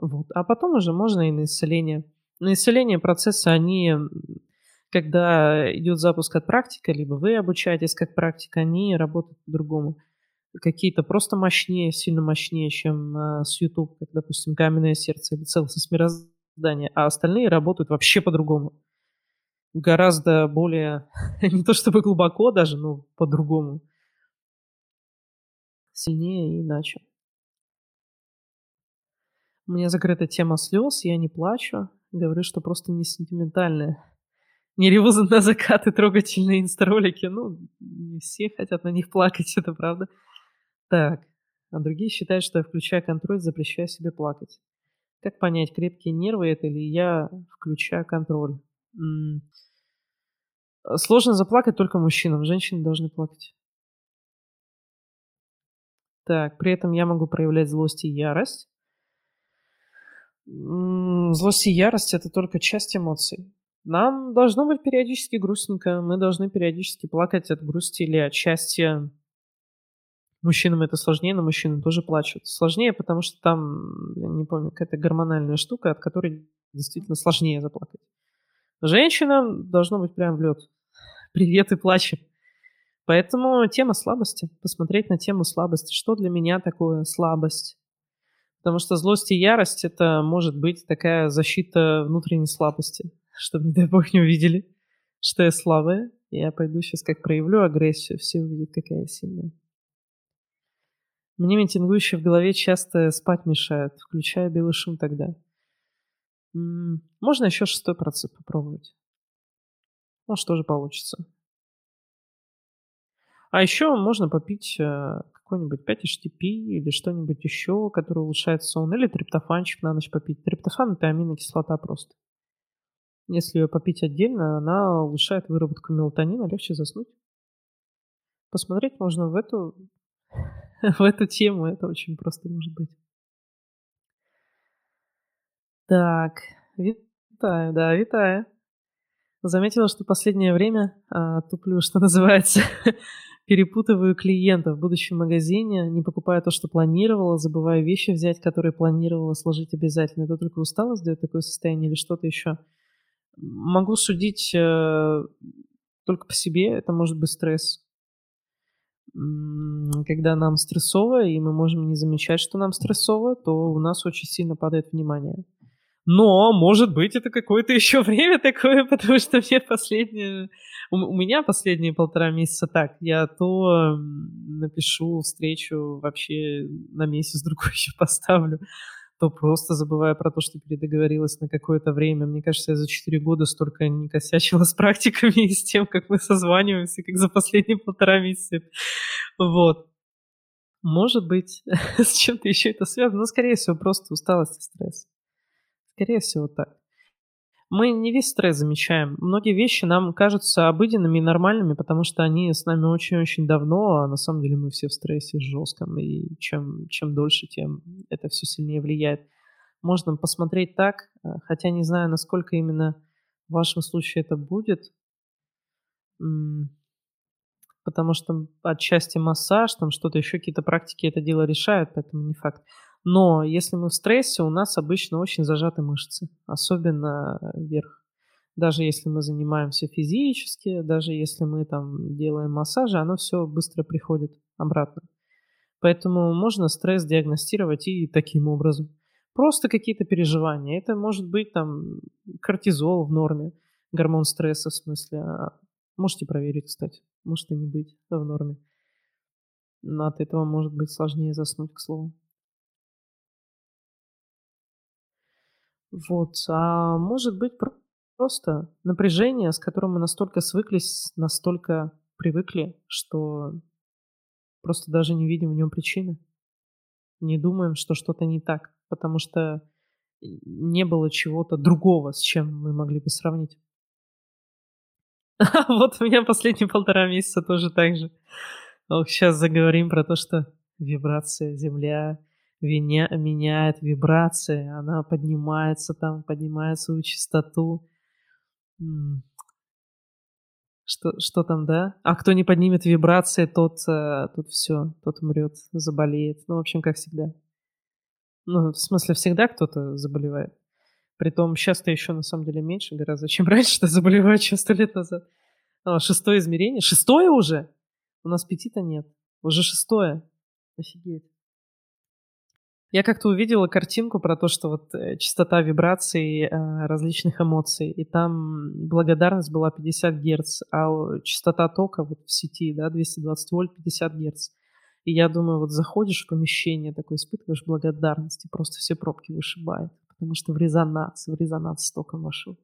Вот. А потом уже можно и на исцеление. На исцеление процессы, они, когда идет запуск от практика, либо вы обучаетесь как практика, они работают по-другому. Какие-то просто мощнее, сильно мощнее, чем а, с YouTube, как, допустим, «Каменное сердце» или «Целостность мироздания», а остальные работают вообще по-другому. Гораздо более, (laughs) не то чтобы глубоко даже, но по-другому. Сильнее и иначе. У меня закрыта тема слез, я не плачу. Говорю, что просто не сентиментальная. Не реву на закаты трогательные инстаролики. Ну, не все хотят на них плакать, (laughs) это правда. Так, а другие считают, что я включаю контроль, запрещаю себе плакать. Как понять, крепкие нервы это или я включаю контроль? М-м- Сложно заплакать только мужчинам, женщины должны плакать. Так, при этом я могу проявлять злость и ярость. Злость и ярость – это только часть эмоций. Нам должно быть периодически грустненько, мы должны периодически плакать от грусти или от счастья. Мужчинам это сложнее, но мужчины тоже плачут. Сложнее, потому что там, я не помню, какая-то гормональная штука, от которой действительно сложнее заплакать. Женщинам должно быть прям в лед. Привет и плачем. Поэтому тема слабости. Посмотреть на тему слабости. Что для меня такое слабость? Потому что злость и ярость это может быть такая защита внутренней слабости, (laughs) чтобы, не дай бог, не увидели, что я слабая. Я пойду сейчас как проявлю агрессию, все увидят, какая я сильная. Мне митингующие в голове часто спать мешают, включая белый шум тогда. Можно еще шестой процесс попробовать. Может, тоже получится. А еще можно попить э, какой-нибудь 5-HTP или что-нибудь еще, которое улучшает сон, или триптофанчик на ночь попить. Триптофан – это аминокислота просто. Если ее попить отдельно, она улучшает выработку мелатонина, легче заснуть. Посмотреть можно в эту, (laughs) в эту тему, это очень просто может быть. Так, витаю, да, витаю. Заметила, что последнее время а, туплю, что (laughs) называется, перепутываю клиентов в будущем магазине, не покупая то, что планировала, забываю вещи взять, которые планировала сложить обязательно. Это только усталость дает такое состояние или что-то еще? Могу судить э, только по себе, это может быть стресс. Когда нам стрессово, и мы можем не замечать, что нам стрессово, то у нас очень сильно падает внимание. Но, может быть, это какое-то (laughs) еще время такое, потому что мне последние... У, меня последние полтора месяца так. Я то напишу встречу вообще на месяц (laughs) другой еще поставлю, то просто забываю про то, что передоговорилась на какое-то время. Мне кажется, я за четыре года столько не косячила с практиками (laughs) и с тем, как мы созваниваемся, как за последние полтора месяца. Вот. Может быть, с чем-то еще это связано, но, скорее всего, просто усталость и стресс. Скорее всего так. Мы не весь стресс замечаем. Многие вещи нам кажутся обыденными и нормальными, потому что они с нами очень-очень давно, а на самом деле мы все в стрессе жестком, и чем, чем дольше, тем это все сильнее влияет. можно посмотреть так, э, хотя не знаю, насколько именно в вашем случае это будет. Потому что отчасти массаж, там что-то еще, какие-то практики это дело решают, поэтому не факт. Но если мы в стрессе, у нас обычно очень зажаты мышцы, особенно вверх. Даже если мы занимаемся физически, даже если мы там делаем массажи, оно все быстро приходит обратно. Поэтому можно стресс диагностировать и таким образом. Просто какие-то переживания. Это может быть там кортизол в норме, гормон стресса в смысле. А можете проверить, кстати. Может и не быть в норме. Но от этого может быть сложнее заснуть, к слову. Вот. А может быть просто напряжение, с которым мы настолько свыклись, настолько привыкли, что просто даже не видим в нем причины. Не думаем, что что-то не так, потому что не было чего-то другого, с чем мы могли бы сравнить. (laughs) Вот у меня последние полтора месяца тоже так же. Ох, сейчас заговорим про то, что вибрация Земля виня, меняет вибрации, она поднимается там, поднимает свою частоту. Что, что там, да? А кто не поднимет вибрации, тот, э, тот все, тот умрет, заболеет. Ну, в общем, как всегда. Ну, в смысле, всегда кто-то заболевает. Притом сейчас-то еще на самом деле меньше гораздо, чем (laughs) раньше, что заболевают еще сто лет назад. А, шестое измерение. Шестое уже? У нас пяти-то нет. Уже шестое. Офигеть. Я как-то увидела картинку про то, что вот э, частота вибраций э, различных эмоций, и там благодарность была 50 Гц, а частота тока вот в сети, да, 220 вольт 50 Гц. И я думаю, вот заходишь в помещение, такой испытываешь благодарность, и просто все пробки вышибает, потому что в резонанс, в резонанс с током вошел.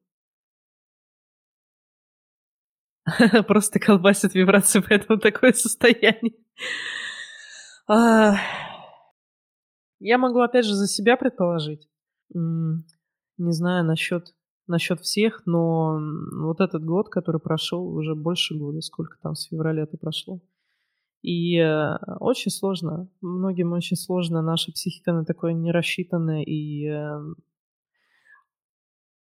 (laughs) Просто колбасит вибрации, поэтому такое состояние. Я могу опять же за себя предположить. Не знаю насчет, насчет всех, но вот этот год, который прошел, уже больше года, сколько там с февраля это прошло. И э, очень сложно, многим очень сложно, наша психика на такое не рассчитана, и э,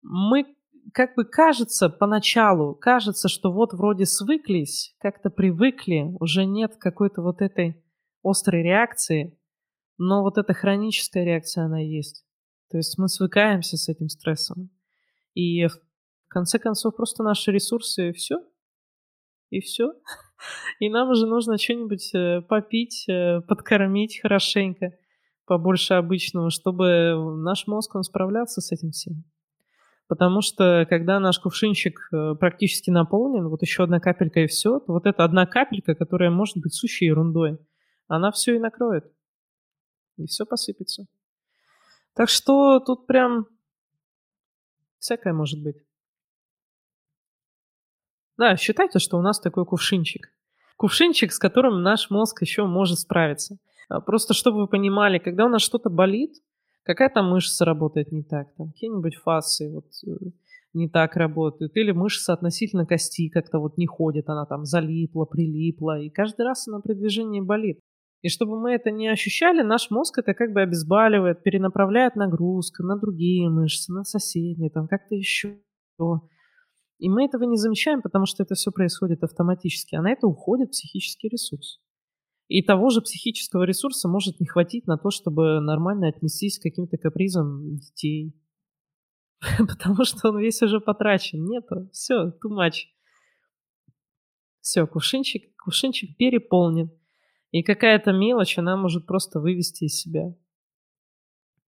мы как бы кажется поначалу, кажется, что вот вроде свыклись, как-то привыкли, уже нет какой-то вот этой острой реакции, но вот эта хроническая реакция, она есть. То есть мы свыкаемся с этим стрессом. И в конце концов просто наши ресурсы и все. И все. (laughs) И нам уже нужно что-нибудь э, попить, э, подкормить хорошенько, побольше обычного, чтобы наш мозг, он справлялся с этим всем. Потому что когда наш кувшинчик э, практически наполнен, вот еще одна капелька и все, то вот эта одна капелька, которая может быть сущей ерундой, она все и накроет и все посыпется. Так что тут прям всякое может быть. Да, считайте, что у нас такой кувшинчик. Кувшинчик, с которым наш мозг еще может справиться. А просто чтобы вы понимали, когда у нас что-то болит, какая-то мышца работает не так, там какие-нибудь фасы вот э, не так работают, или мышца относительно кости как-то вот не ходит, она там залипла, прилипла, и каждый раз она при движении болит. И чтобы мы это не ощущали, наш мозг это как бы обезболивает, перенаправляет нагрузку на другие мышцы, на соседние, там как-то еще. И мы этого не замечаем, потому что это все происходит автоматически, а на это уходит психический ресурс. И того же психического ресурса может не хватить на то, чтобы нормально отнестись к каким-то капризам детей. (laughs) Потому что он весь уже потрачен. Нету. Все, too much. Все, кувшинчик, кувшинчик переполнен. И какая-то мелочь, она может просто вывести из себя.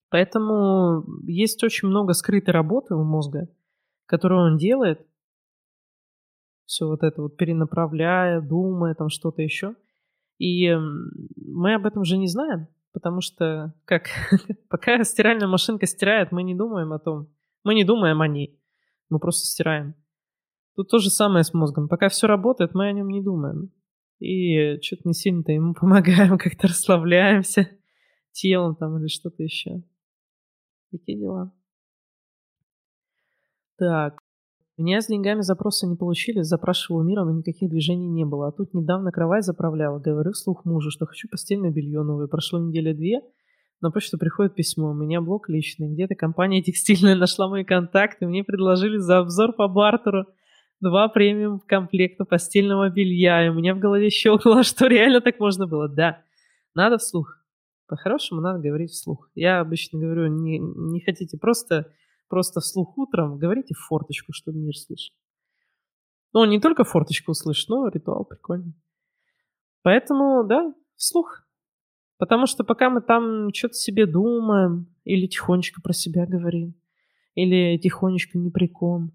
Поэтому есть очень много скрытой работы у мозга, которую он делает, все вот это вот перенаправляя, думая, там что-то еще. И мы об этом же не знаем, потому что как (laughs) пока стиральная машинка стирает, мы не думаем о том, мы не думаем о ней, мы просто стираем. Тут то же самое с мозгом. Пока все работает, мы о нем не думаем. И что-то не сильно-то ему (laughs) помогаем, как-то расслабляемся телом там или что-то еще. Такие дела. Так. Меня с деньгами запроса не получили, запрашивал мира, но никаких движений не было. А тут недавно кровать заправляла. Говорю вслух мужу, что хочу постельное белье новое. Прошло неделя две, На почту приходит письмо. У меня блок личный. Где-то компания (laughs) текстильная нашла мои контакты. Мне предложили за обзор по бартеру два премиум комплекта постельного белья. И у меня в голове щелкнуло, (laughs) что реально так можно было. Да, надо вслух. По-хорошему надо говорить вслух. Я обычно говорю, не, не хотите просто, просто вслух утром, говорите в форточку, чтобы мир слышал. Ну, не только форточку услышать, но ритуал прикольный. Поэтому, да, вслух. Потому что пока мы там что-то себе думаем, или тихонечко про себя говорим, или тихонечко не приком,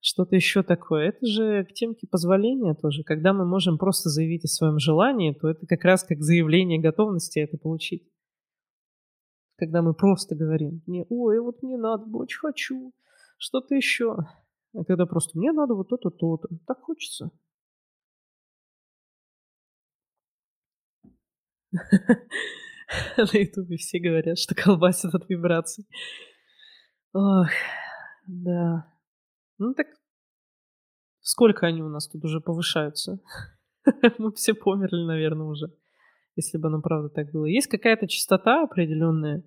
что-то еще такое, это же к темке позволения тоже. Когда мы можем просто заявить о своем желании, то это как раз как заявление готовности это получить. Когда мы просто говорим, не, ой, вот мне надо, очень хочу, что-то еще. А когда просто мне надо вот то-то, то-то, так хочется. (laughs) На ютубе все говорят, что колбасит от вибраций. Ох, да. Ну так сколько они у нас тут уже повышаются? (laughs) Мы все померли, наверное, уже. Если бы оно правда так было. Есть какая-то частота определенная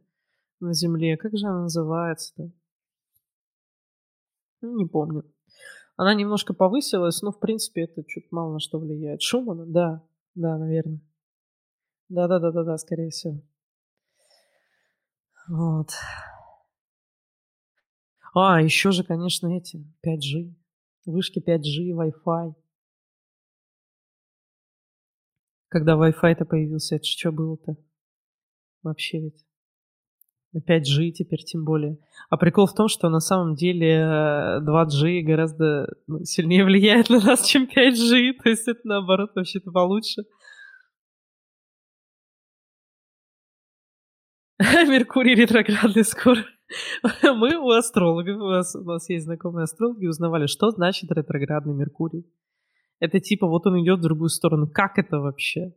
на Земле. Как же она называется-то? Ну, не помню. Она немножко повысилась, но в принципе это что-то мало на что влияет. Шумана? Да, да, наверное. Да-да-да-да-да, скорее всего. Вот. А, еще же, конечно, эти 5G. Вышки 5G, Wi-Fi. Когда Wi-Fi-то появился, это что было-то? Вообще ведь. 5G теперь тем более. А прикол в том, что на самом деле 2G э, гораздо ну, сильнее влияет на нас, чем 5G. (laughs) То есть это наоборот вообще-то получше. (laughs) Меркурий ретроградный скоро. (laughs) Мы у астрологов, у нас, у нас есть знакомые астрологи, узнавали, что значит ретроградный Меркурий. Это типа вот он идет в другую сторону. Как это вообще?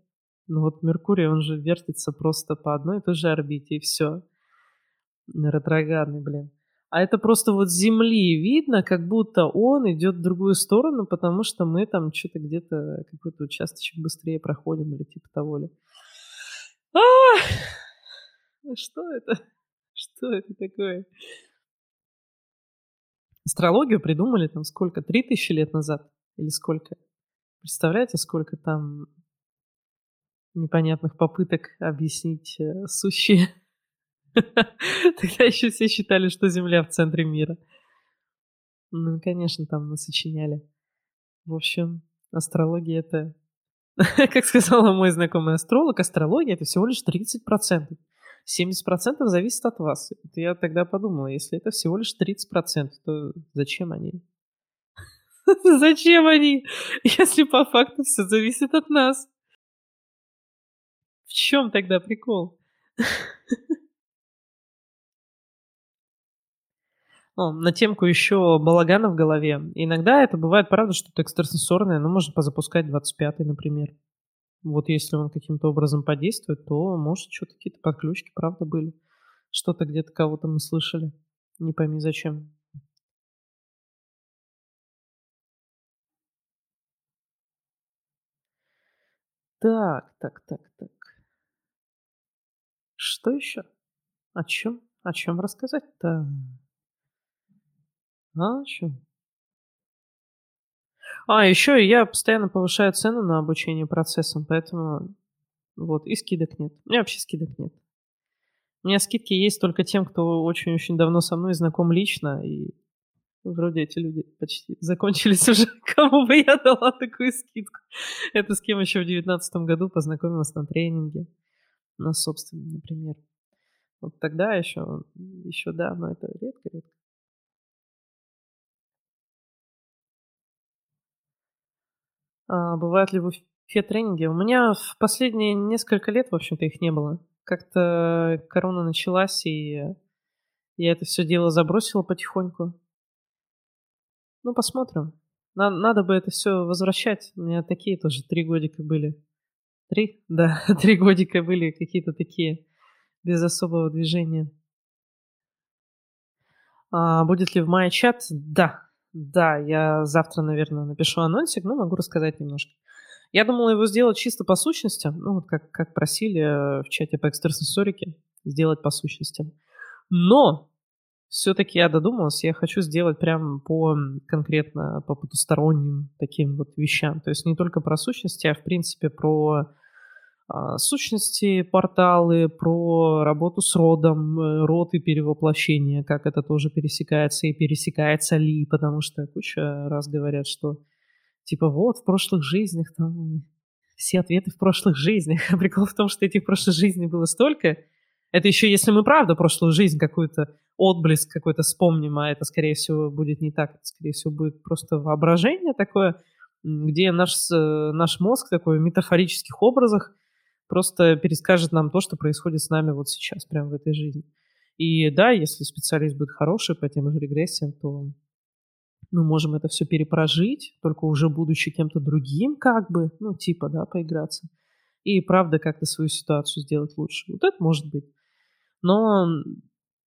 Ну вот Меркурий, он же вертится просто по одной и той же орбите, и все. Ретроградный, блин. А это просто вот с Земли видно, как будто он идет в другую сторону, потому что мы там что-то где-то какой-то участочек быстрее проходим или типа того ли. А! Что это? Что это такое? Астрологию придумали там сколько? Три тысячи лет назад? Или сколько? Представляете, сколько там непонятных попыток объяснить э, сущие? (laughs) Тогда еще все считали, что Земля в центре мира. Ну, конечно, там насочиняли. В общем, астрология это... (laughs) Как сказала мой знакомый астролог, астрология это всего лишь 30%. 70% зависит от вас. Это я тогда подумала, если это всего лишь 30%, то зачем они? (laughs) Зачем они, если по факту все зависит от нас? В чем тогда прикол? (laughs) О, на темку еще балагана в голове. Иногда это бывает, правда, что-то экстрасенсорное, но можно позапускать 25-й, например. Вот если он каким-то образом подействует, то, может, что-то какие-то подключки, правда, были. Что-то где-то кого-то мы слышали. Не пойми зачем. Так, так, так, так. Что еще? О чем? О чем рассказать-то? А, о чем? А, еще я постоянно повышаю цену на обучение процессам, поэтому вот, и скидок нет. У меня вообще скидок нет. У меня скидки есть только тем, кто очень-очень давно со мной знаком лично, и вроде эти люди почти закончились (laughs) уже, кому бы я дала такую скидку. Это с кем еще в девятнадцатом году познакомилась на тренинге, на собственном, например. Вот тогда еще, еще да, но это редко-редко. А, бывают ли в Уфе тренинги? У меня в последние несколько лет, в общем-то, их не было. Как-то корона началась, и я это все дело забросила потихоньку. Ну, посмотрим. Надо, надо бы это все возвращать. У меня такие тоже три годика были. Три? (laughs) Да, (laughs) три годика были какие-то такие, без особого движения. А, будет ли в мае чат? Да, да, я завтра, наверное, напишу анонсик, но могу рассказать немножко. Я думала его сделать чисто по сущностям, ну, вот как, как просили э, в чате по экстрасенсорике, сделать по сущностям. Но все-таки я додумалась, я хочу сделать прям по конкретно по потусторонним таким вот вещам. То есть не только про сущности, а в принципе про сущности, порталы, про работу с родом, э, род и перевоплощение, как это тоже пересекается и пересекается ли, потому что куча раз говорят, что типа вот в прошлых жизнях там все ответы в прошлых жизнях. (laughs) А прикол в том, что этих прошлых жизней было столько. Это еще если мы правда прошлую жизнь какую-то отблеск какой-то вспомним, а это, скорее всего, будет не так. Это, скорее всего, будет просто воображение такое, где наш, наш мозг такой в метафорических образах просто перескажет нам то, что происходит с нами вот сейчас, прямо в этой жизни. И да, если специалист будет хороший по тем же регрессиям, то мы можем это все перепрожить, только уже будучи кем-то другим, как бы, ну, типа, да, поиграться. И правда как-то свою ситуацию сделать лучше. Вот это может быть. Но,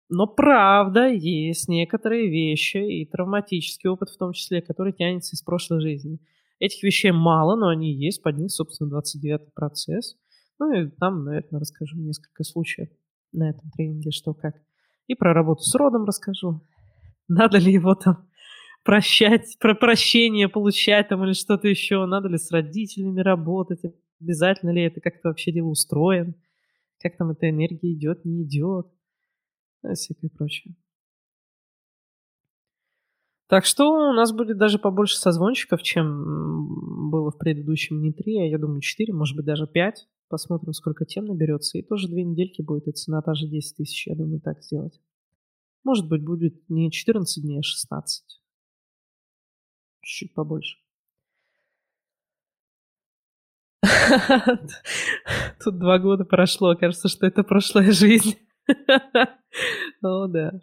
но правда есть некоторые вещи и травматический опыт в том числе, который тянется из прошлой жизни. Этих вещей мало, но они есть, под них, собственно, 29-й процесс. Ну и там, наверное, расскажу несколько случаев на этом тренинге, что как. И про работу с родом расскажу. (laughs) Надо ли его там (laughs) прощать, про прощение получать там или что-то еще, надо ли с родителями работать, обязательно ли это как-то вообще дело устроен, как там эта энергия идет, не идет, и всякое прочее. Так что у нас будет даже побольше созвончиков, чем было в предыдущем не три, а я думаю четыре, может быть даже пять. Посмотрим, сколько тем наберется. И тоже две недельки будет, и цена та же 10 тысяч, я думаю, так сделать. Может быть, будет не 14 дней, а 16. Чуть-чуть побольше. (laughs) Тут два года прошло. Кажется, что это прошлая жизнь. (laughs) О, да.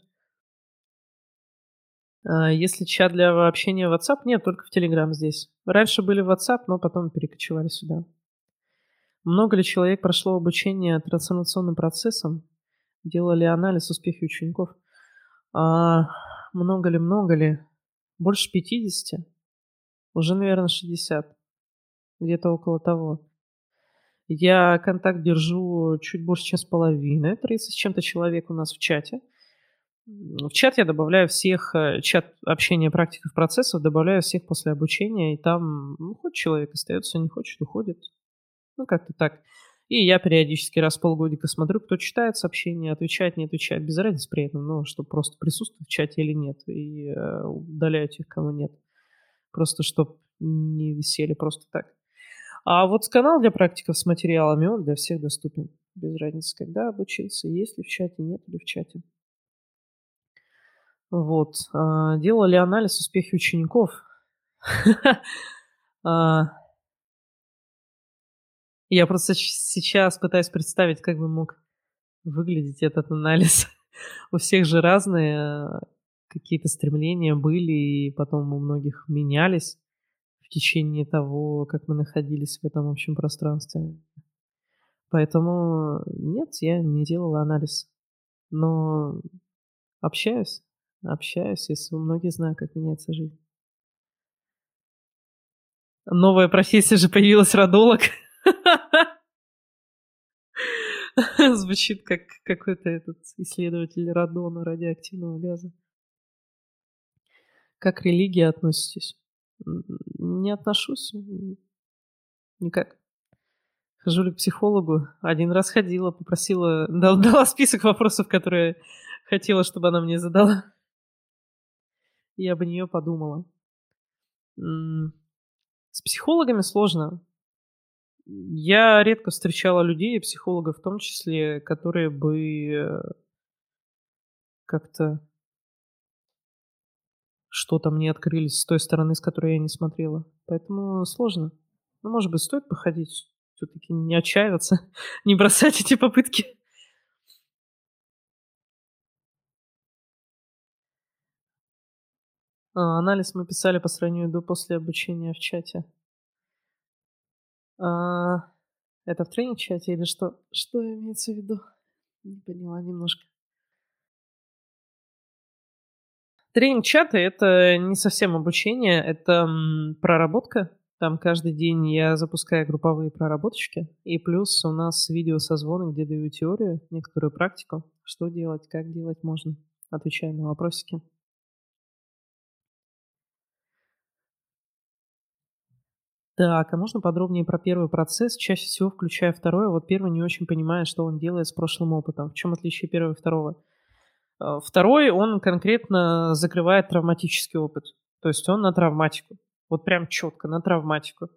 А, если чат для общения в WhatsApp, нет, только в Telegram здесь. Раньше были в WhatsApp, но потом перекочевали сюда. Много ли человек прошло обучение трансформационным процессам? Делали анализ успехи учеников? А, много ли, много ли? Больше 50? Уже, наверное, 60. Где-то около того. Я контакт держу чуть больше, чем с половиной. 30 с чем-то человек у нас в чате. В чат я добавляю всех, э, чат общения практиков процессов, добавляю всех после обучения, и там, ну, хоть человек остается, не хочет, уходит. Ну, как-то так. И я периодически раз в полгодика смотрю, кто читает сообщения, отвечает, не отвечает, без разницы при этом, ну, что просто присутствует в чате или нет, и э, удаляю тех, кому нет. Просто чтобы не висели просто так. А вот канал для практиков с материалами, он для всех доступен. Без разницы, когда обучился, есть ли в чате, нет ли в чате. Вот. А, делали анализ успехи учеников. (laughs) Я просто сейчас пытаюсь представить, как бы мог выглядеть этот анализ. (laughs) У всех же разные э, какие-то стремления были, и потом у многих менялись в течение того, как мы находились в этом общем пространстве. Поэтому нет, я не делала анализ. Но общаюсь, общаюсь, если многие знают, как меняется жизнь. Новая профессия же появилась, родолог. (laughs) Звучит как какой-то этот исследователь радона радиоактивного газа. Как к религии относитесь? Не отношусь. Никак. Хожу ли к психологу? Один раз ходила, попросила, (laughs) дала список вопросов, которые хотела, чтобы она мне задала. Я об нее подумала. С психологами сложно. Я редко встречала людей, психологов в том числе, которые бы э, как-то что-то мне открылись с той стороны, с которой я не смотрела. Поэтому сложно. Ну, может быть, стоит походить, все-таки не отчаиваться, (laughs) не бросать эти попытки. А, анализ мы писали по сравнению до-после обучения в чате. А, это в тренинг-чате или что? Что имеется в виду? Не поняла немножко. Тренинг-чаты — это не совсем обучение, это проработка Там каждый день я запускаю групповые проработочки. И плюс у нас видео созвоны, где даю теорию, некоторую практику. Что делать, как делать можно. Отвечаю на вопросики. Так, а можно подробнее про первый процесс? Чаще всего включая второй. Вот первый не очень понимает, что он делает с прошлым опытом. В чем отличие первого и второго? А, второй, он конкретно закрывает травматический опыт. То есть он на травматику. Вот прям четко, на травматику.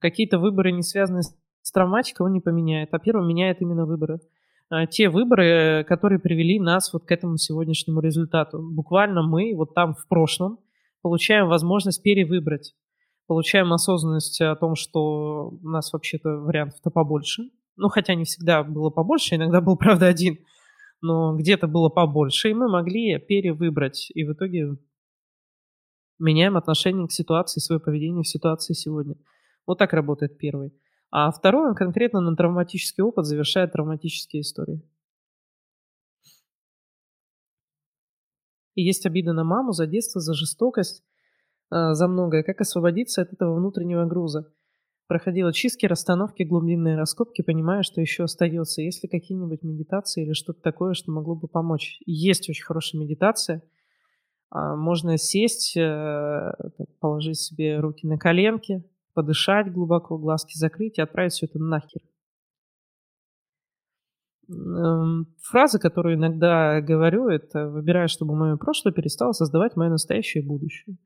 Какие-то выборы, не связанные с травматикой, он не поменяет. А первый меняет именно выборы. А, те выборы, которые привели нас вот к этому сегодняшнему результату. Буквально мы вот там в прошлом получаем возможность перевыбрать получаем осознанность о том, что у нас вообще-то вариантов-то побольше. Ну, хотя не всегда было побольше, иногда был, (laughs) правда, один, но где-то было побольше, и мы могли перевыбрать. И в итоге меняем отношение к ситуации, свое поведение в ситуации сегодня. Вот так работает первый. А второй, он конкретно на травматический опыт завершает травматические истории. И есть обида на маму за детство, за жестокость, за многое. Как освободиться от этого внутреннего груза? Проходила чистки, расстановки, глубинные раскопки, понимая, что еще остается. Есть ли какие-нибудь медитации или что-то такое, что могло бы помочь? Есть очень хорошая медитация. А, можно сесть, э, положить себе руки на коленки, подышать глубоко, глазки закрыть и отправить все это нахер. Фраза, которую иногда говорю, это «выбираю, чтобы мое прошлое перестало создавать мое настоящее будущее».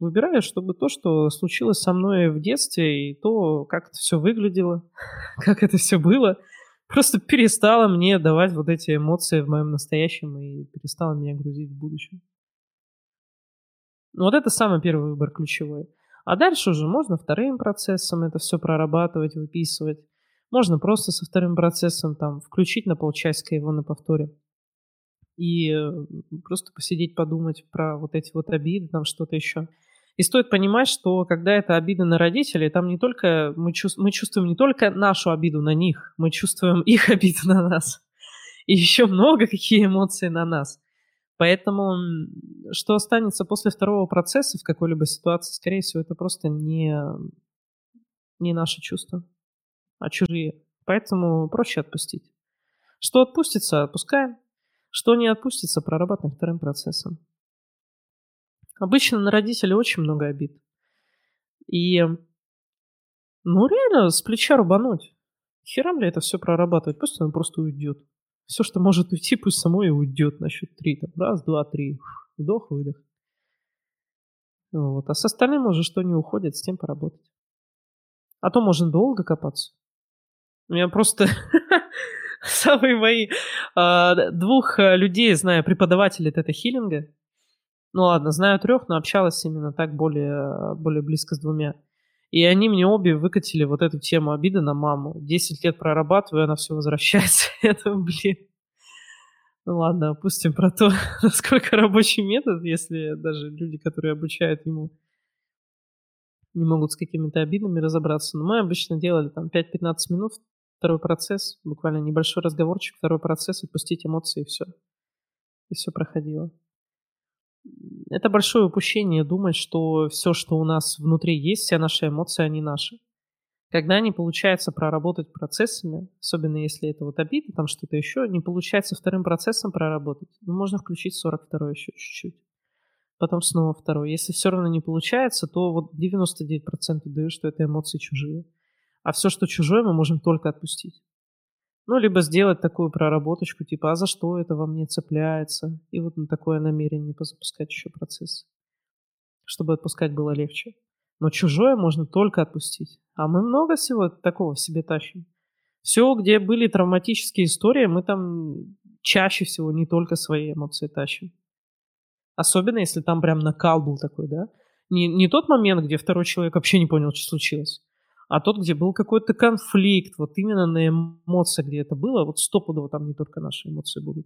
Выбираю, чтобы то, что случилось со мной в детстве, и то, как это все выглядело, (laughs) как это все было, просто перестало мне давать вот эти эмоции в моем настоящем и перестало меня грузить в будущем. Вот это самый первый выбор ключевой. А дальше уже можно вторым процессом это все прорабатывать, выписывать. Можно просто со вторым процессом там включить на полчасика его на повторе. И э, просто посидеть, подумать про вот эти вот обиды, там что-то еще. И стоит понимать, что когда это обида на родителей, там не только мы, чувств, мы чувствуем не только нашу обиду на них, мы чувствуем (laughs) их обиду на нас. И еще много какие эмоции на нас. Поэтому что останется после второго процесса в какой-либо ситуации, скорее всего, это просто не, не наши чувства, а чужие. Поэтому проще отпустить. Что отпустится, отпускаем. Что не отпустится, прорабатываем вторым процессом. Обычно на родителей очень много обид. И, ну, реально, с плеча рубануть. Херам ли это все прорабатывать? Пусть он просто уйдет. Все, что может уйти, пусть само и уйдет на счет три. Там, раз, два, три. Вдох, выдох. Вот. А с остальным уже что не уходит, с тем поработать. А то можно долго копаться. У меня просто (laughs) самые мои а, двух а, людей, знаю, преподавателей тета-хиллинга, ну ладно, знаю трех, но общалась именно так более, более близко с двумя. И они мне обе выкатили вот эту тему обиды на маму. Десять лет прорабатываю, она все возвращается. (laughs) Это, блин. Ну ладно, опустим про то, (laughs) насколько рабочий метод, если даже люди, которые обучают ему, не могут с какими-то обидами разобраться. Но мы обычно делали там 5-15 минут, второй процесс, буквально небольшой разговорчик, второй процесс, отпустить эмоции и все. И все проходило это большое упущение думать, что все, что у нас внутри есть, все наши эмоции, они наши. Когда не получается проработать процессами, особенно если это вот обида, там что-то еще, не получается вторым процессом проработать, ну, можно включить 42 еще чуть-чуть. Потом снова второй. Если все равно не получается, то вот 99% даю, что это эмоции чужие. А все, что чужое, мы можем только отпустить. Ну, либо сделать такую проработочку, типа, а за что это во мне цепляется? И вот на такое намерение позапускать еще процесс, чтобы отпускать было легче. Но чужое можно только отпустить. А мы много всего такого в себе тащим. Все, где были травматические истории, мы там чаще всего не только свои эмоции тащим. Особенно, если там прям накал был такой, да? Не, не тот момент, где второй человек вообще не понял, что случилось а тот, где был какой-то конфликт, вот именно на эмоциях, где это было, вот стопудово там не только наши эмоции будут.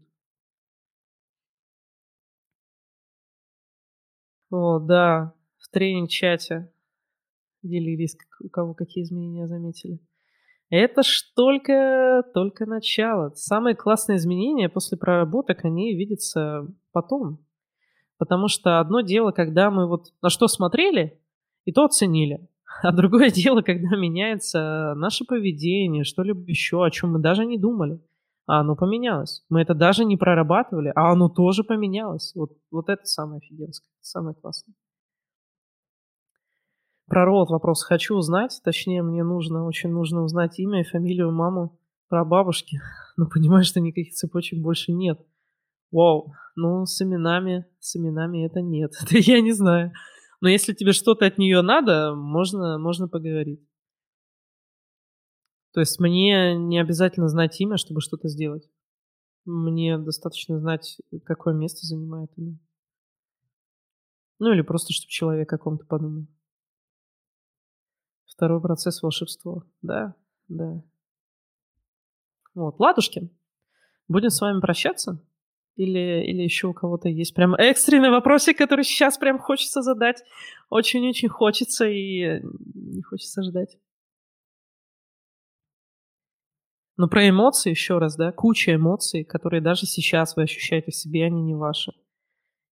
О, да, в тренинг-чате делились, у кого какие изменения заметили. Это ж только, только начало. Самые классные изменения после проработок, они видятся потом. Потому что одно дело, когда мы вот на что смотрели, и то оценили. (laughs) А другое (laughs) дело, когда меняется наше поведение, что-либо еще, о чем мы даже не думали. А оно поменялось. Мы это даже не прорабатывали, а оно тоже поменялось. Вот, вот это самое офигенское, самое классное. Про род вопрос хочу узнать, точнее мне нужно, очень нужно узнать имя и фамилию маму про бабушки. (laughs) Но понимаешь, что никаких цепочек больше нет. Вау, ну с именами, с именами это нет, это я не знаю. Но если тебе что-то от нее надо, можно, можно поговорить. То есть мне не обязательно знать имя, чтобы что-то сделать. Мне достаточно знать, какое место занимает имя. Ну или просто, чтобы человек о ком-то подумал. Второй процесс волшебства. Да, да. Вот, ладушки. Будем с вами прощаться? Или, или еще у кого-то есть прям экстренный вопросик, который сейчас прям хочется задать. Очень-очень хочется и не хочется ждать. Но про эмоции еще раз, да, куча эмоций, которые даже сейчас вы ощущаете в себе, они не ваши.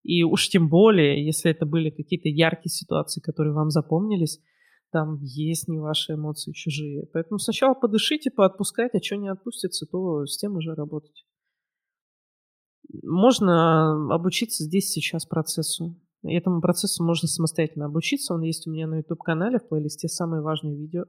И уж тем более, если это были какие-то яркие ситуации, которые вам запомнились, там есть не ваши эмоции, чужие. Поэтому сначала подышите, поотпускайте, а что не отпустится, то с тем уже работать. Можно обучиться здесь сейчас процессу. И этому процессу можно самостоятельно обучиться. Он есть у меня на YouTube-канале в плейлисте «Самые важные видео».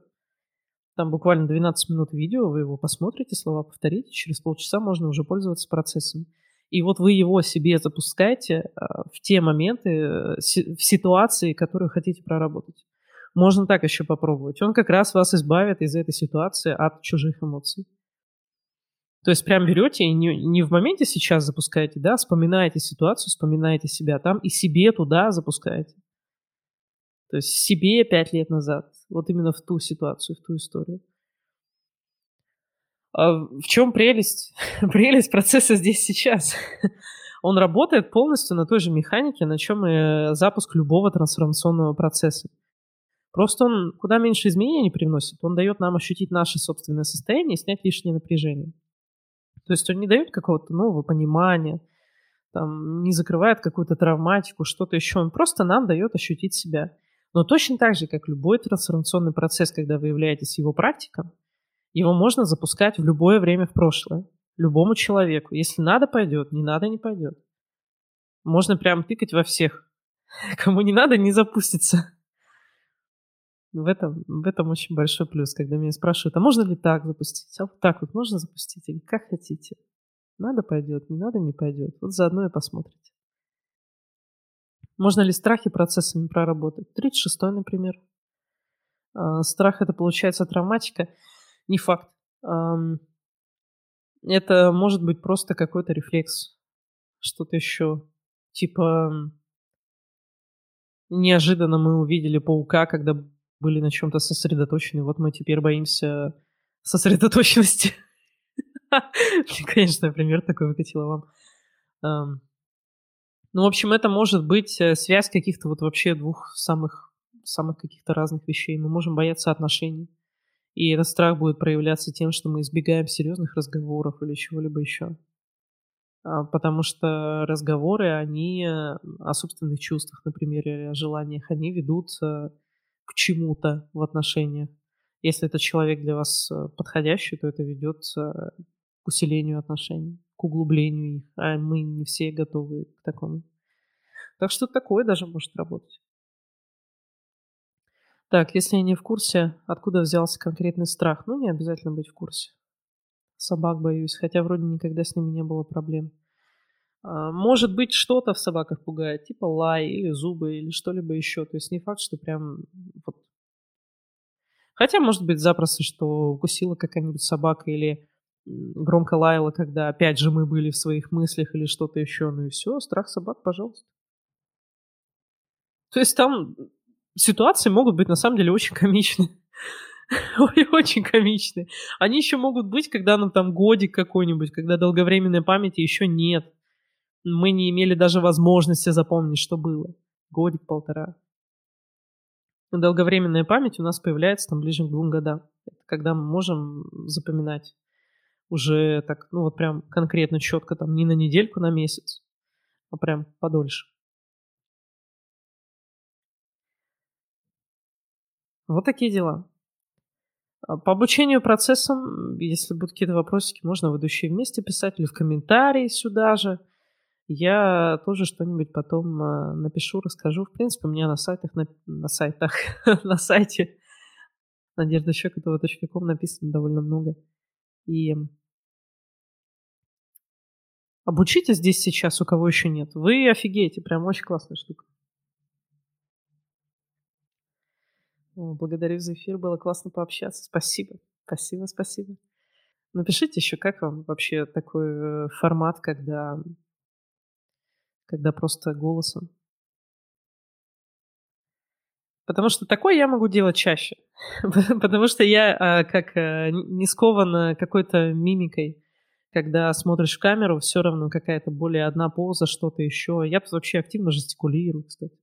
Там буквально 12 минут видео, вы его посмотрите, слова повторите, через полчаса можно уже пользоваться процессом. И вот вы его себе запускаете а, в те моменты, э, в ситуации, которые хотите проработать. Можно так еще попробовать. Он как раз вас избавит из этой ситуации от чужих эмоций. То есть прям берете и не, не в моменте сейчас запускаете, да, вспоминаете ситуацию, вспоминаете себя там и себе туда запускаете. То есть себе пять лет назад, вот именно в ту ситуацию, в ту историю. А в чем прелесть? (laughs) прелесть процесса здесь сейчас. (laughs) Он работает полностью на той же механике, на чем и запуск любого трансформационного процесса. Просто он куда меньше изменений привносит, он дает нам ощутить наше собственное состояние и снять лишнее напряжение. То есть он не дает какого-то нового понимания, там, не закрывает какую-то травматику, что-то еще. Он просто нам дает ощутить себя. Но точно так же, как любой трансформационный процесс, когда вы являетесь его практиком, его можно запускать в любое время в прошлое. Любому человеку. Если надо, пойдет. Не надо, не пойдет. Можно прям тыкать во всех. (laughs) Кому не надо, не запустится. В этом, в этом очень большой плюс, когда меня спрашивают, а можно ли так запустить? А вот так вот можно запустить? Или как хотите? Надо пойдет, не надо не пойдет. Вот заодно и посмотрите. Можно ли страхи процессами проработать? 36-й, например. А, страх это получается травматика. Не факт. Это может быть просто какой-то рефлекс. Что-то еще. Типа неожиданно мы увидели паука, когда были на чем-то сосредоточены. Вот мы теперь боимся сосредоточенности. (laughs) Конечно, пример такой выкатила вам. Ну, в общем, это может быть э, связь каких-то вот вообще двух самых, самых каких-то разных вещей. Мы можем бояться отношений. И этот страх будет проявляться тем, что мы избегаем серьезных разговоров или чего-либо еще. А, потому что разговоры, они э, о собственных чувствах, например, или о желаниях, они ведут к чему-то в отношениях. Если этот человек для вас э, подходящий, то это ведет к усилению отношений, к углублению их, а мы не все готовы к такому. Так что такое даже может работать. Так, если я не в курсе, откуда взялся конкретный страх, ну, не обязательно быть в курсе. Собак боюсь, хотя вроде никогда с ними не было проблем. А, может быть, что-то в собаках пугает, типа лай или зубы или что-либо еще. То есть не факт, что прям вот... Хотя, может быть, запросто, что укусила какая-нибудь собака или громко лаяла, когда опять же мы были в своих мыслях или что-то еще. Ну и все, страх собак, пожалуйста. То есть там ситуации могут быть на самом деле очень комичные. (laughs) очень комичные. Они еще могут быть, когда нам там годик какой-нибудь, когда долговременной памяти еще нет мы не имели даже возможности запомнить, что было. Годик-полтора. Долговременная память у нас появляется там ближе к двум годам. Это когда мы можем запоминать уже так, ну вот прям конкретно четко, там не на недельку, на месяц, а прям подольше. Вот такие дела. А, по обучению процессам, если будут какие-то вопросики, можно в идущие вместе писать или в комментарии сюда же. Я тоже что-нибудь потом а, напишу, расскажу. В принципе, у меня на сайтах, на, на сайтах, (laughs) на сайте надеждащекотова.ком написано довольно много. И обучите здесь сейчас, у кого еще нет. Вы офигеете, прям очень классная штука. Благодарю за эфир, было классно пообщаться. Спасибо, спасибо, спасибо. Напишите еще, как вам вообще такой э, формат, когда, когда просто голосом. Потому что такое я могу делать чаще. (laughs) Потому что я а, как а, не скована какой-то мимикой. Когда смотришь в камеру, все равно какая-то более одна поза, что-то еще. Я вообще активно жестикулирую, кстати.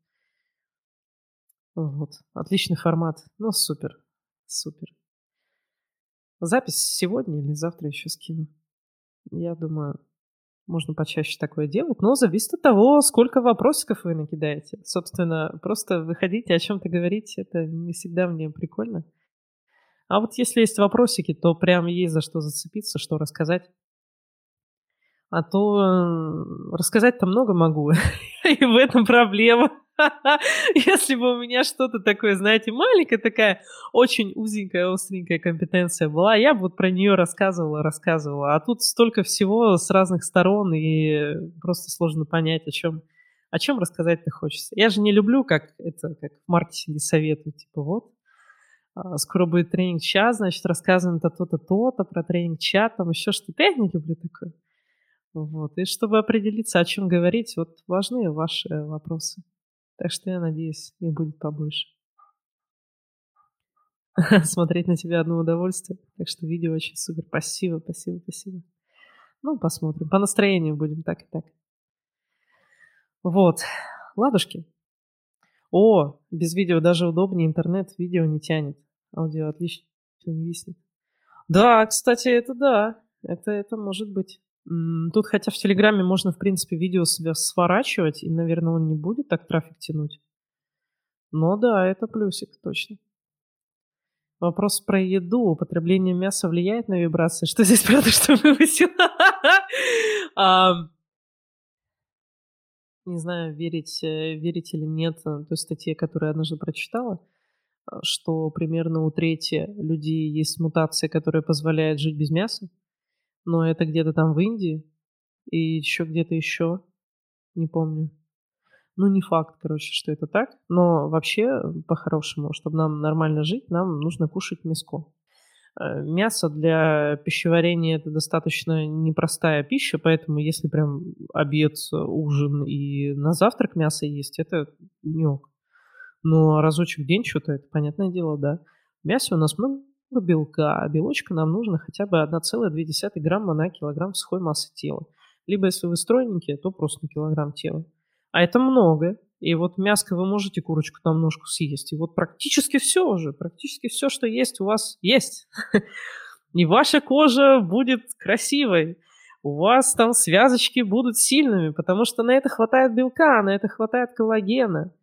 Вот. Отличный формат. Ну, супер. Супер. Запись сегодня или завтра еще скину. Я думаю, можно почаще такое делать, но зависит от того, сколько вопросиков вы накидаете. Собственно, просто выходите о чем-то говорить, это не всегда мне прикольно. А вот если есть вопросики, то прям есть за что зацепиться, что рассказать. А то рассказать-то много могу, (laughs) и в этом проблема. (laughs) Если бы у меня что-то такое, знаете, маленькая такая, очень узенькая, остренькая компетенция была, я бы вот про нее рассказывала, рассказывала. А тут столько всего с разных сторон, и просто сложно понять, о чем, о чем рассказать-то хочется. Я же не люблю, как это, как в маркетинге советуют, типа вот, а, скоро будет тренинг чат, значит, рассказываем то то-то, то-то, про тренинг чат, там еще что-то. Я не люблю такое. Вот. И чтобы определиться, о чем говорить, вот важны ваши вопросы. Так что я надеюсь, их будет побольше. (laughs) Смотреть на тебя одно удовольствие. Так что видео очень супер. Спасибо, спасибо, спасибо. Ну, посмотрим. По настроению будем так и так. Вот. Ладушки. О, без видео даже удобнее. Интернет видео не тянет. Аудио отлично не виснет. Да, кстати, это да. Это, это может быть. Тут хотя в Телеграме можно, в принципе, видео себя сворачивать, и, наверное, он не будет так трафик тянуть. Но да, это плюсик, точно. Вопрос про еду. Употребление мяса влияет на вибрации? Что здесь (laughs) правда, что вывесила? (laughs) Не знаю, верить, э, верить или нет э, той статье, которую я однажды прочитала, э, что примерно у трети людей есть мутация, которая позволяет жить без мяса но это где-то там в Индии и еще где-то еще, не помню. Ну, не факт, короче, что это так, но вообще, по-хорошему, чтобы нам нормально жить, нам нужно кушать мяско. Э, мясо для пищеварения это достаточно непростая пища, поэтому если прям обед, ужин и на завтрак мясо есть, это не ок. Но разочек в день что-то, это понятное дело, да. В мясе у нас много белка, а белочка нам нужно хотя бы 1,2 грамма на килограмм сухой массы тела. Либо если вы стройненькие, то просто на килограмм тела. А это много. И вот мяско вы можете курочку там ножку съесть. И вот практически все уже, практически все, что есть у вас, есть. (laughs) И ваша кожа будет красивой. У вас там связочки будут сильными, потому что на это хватает белка, на это хватает коллагена.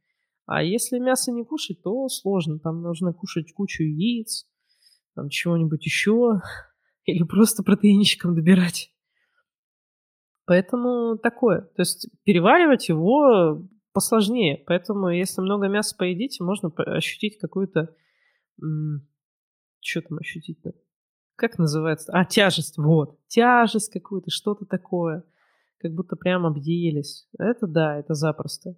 А если мясо не кушать, то сложно. Там нужно кушать кучу яиц, там чего-нибудь еще, (laughs) или просто протеинчиком добирать. Поэтому такое. То есть переваривать его посложнее. Поэтому если много мяса поедите, можно ощутить какую-то... Что там ощутить-то? Как называется? А, тяжесть. Вот. Тяжесть какую-то, что-то такое. Как будто прям объелись. Это да, это запросто.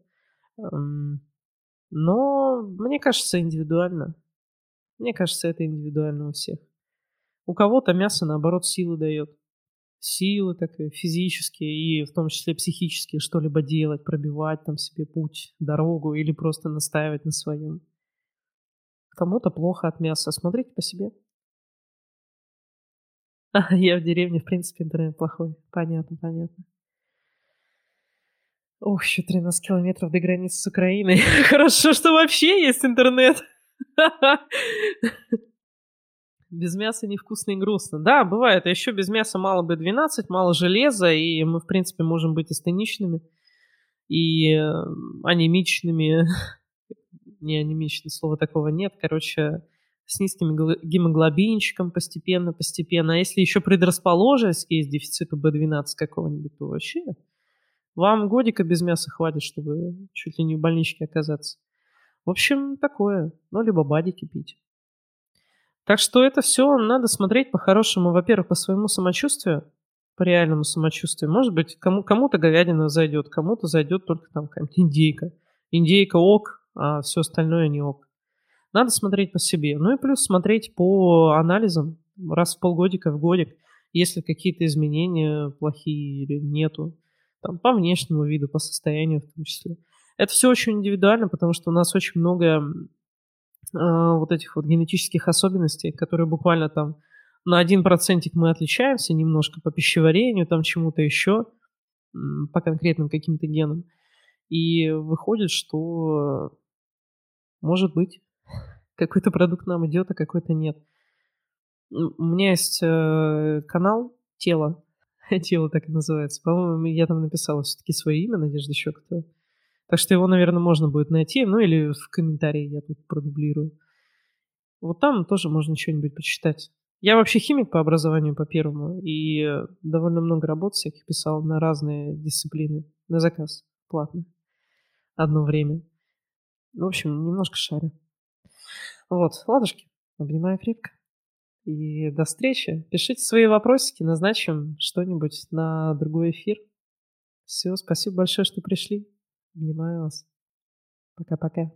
Но мне кажется, индивидуально. Мне кажется, это индивидуально у всех. У кого-то мясо, наоборот, силы дает. Силы такие физические и в том числе психические, что-либо делать, пробивать там себе путь, дорогу или просто настаивать на своем. Кому-то плохо от мяса. Смотрите по себе. А, (laughs) я в деревне, в принципе, интернет плохой. Понятно, понятно. Ох, еще 13 километров до границы с Украиной. (laughs) Хорошо, что вообще есть интернет. (laughs) Без мяса невкусно и грустно. Да, бывает. А еще без мяса мало B12, мало железа, и мы, в принципе, можем быть астеничными и э, анемичными. (laughs) не анемичный, слова такого нет. Короче, с низким гемоглобинчиком постепенно, постепенно. А если еще предрасположенность есть дефициту B12 какого-нибудь, то вообще вам годика без мяса хватит, чтобы чуть ли не в больничке оказаться. В общем, такое. Ну, либо бадики пить. Так что это все надо смотреть по-хорошему, во-первых, по своему самочувствию, по реальному самочувствию. Может быть, кому- кому-то говядина зайдет, кому-то зайдет только там какая-нибудь индейка. Индейка ок, а все остальное не ок. Надо смотреть по себе. Ну и плюс смотреть по анализам раз в полгодика, в годик, если какие-то изменения плохие или нету. Там, по внешнему виду, по состоянию в том числе. Это все очень индивидуально, потому что у нас очень много э, вот этих вот генетических особенностей, которые буквально там на один процентик мы отличаемся немножко по пищеварению, там чему-то еще, по конкретным каким-то генам. И выходит, что может быть какой-то продукт нам идет, а какой-то нет. У меня есть э, канал «Тело». (laughs) «Тело» так и называется. По-моему, я там написала все-таки свое имя, Надежда Щекотова. Так что его, наверное, можно будет найти. Ну, или в комментарии я тут продублирую. Вот там тоже можно что-нибудь почитать. Я вообще химик по образованию, по первому, и довольно много работ всяких писал на разные дисциплины, на заказ, платно, одно время. В общем, немножко шарю. Вот, ладушки, обнимаю крепко. И до встречи. Пишите свои вопросики, назначим что-нибудь на другой эфир. Все, спасибо большое, что пришли. Обнимаю вас. Пока-пока.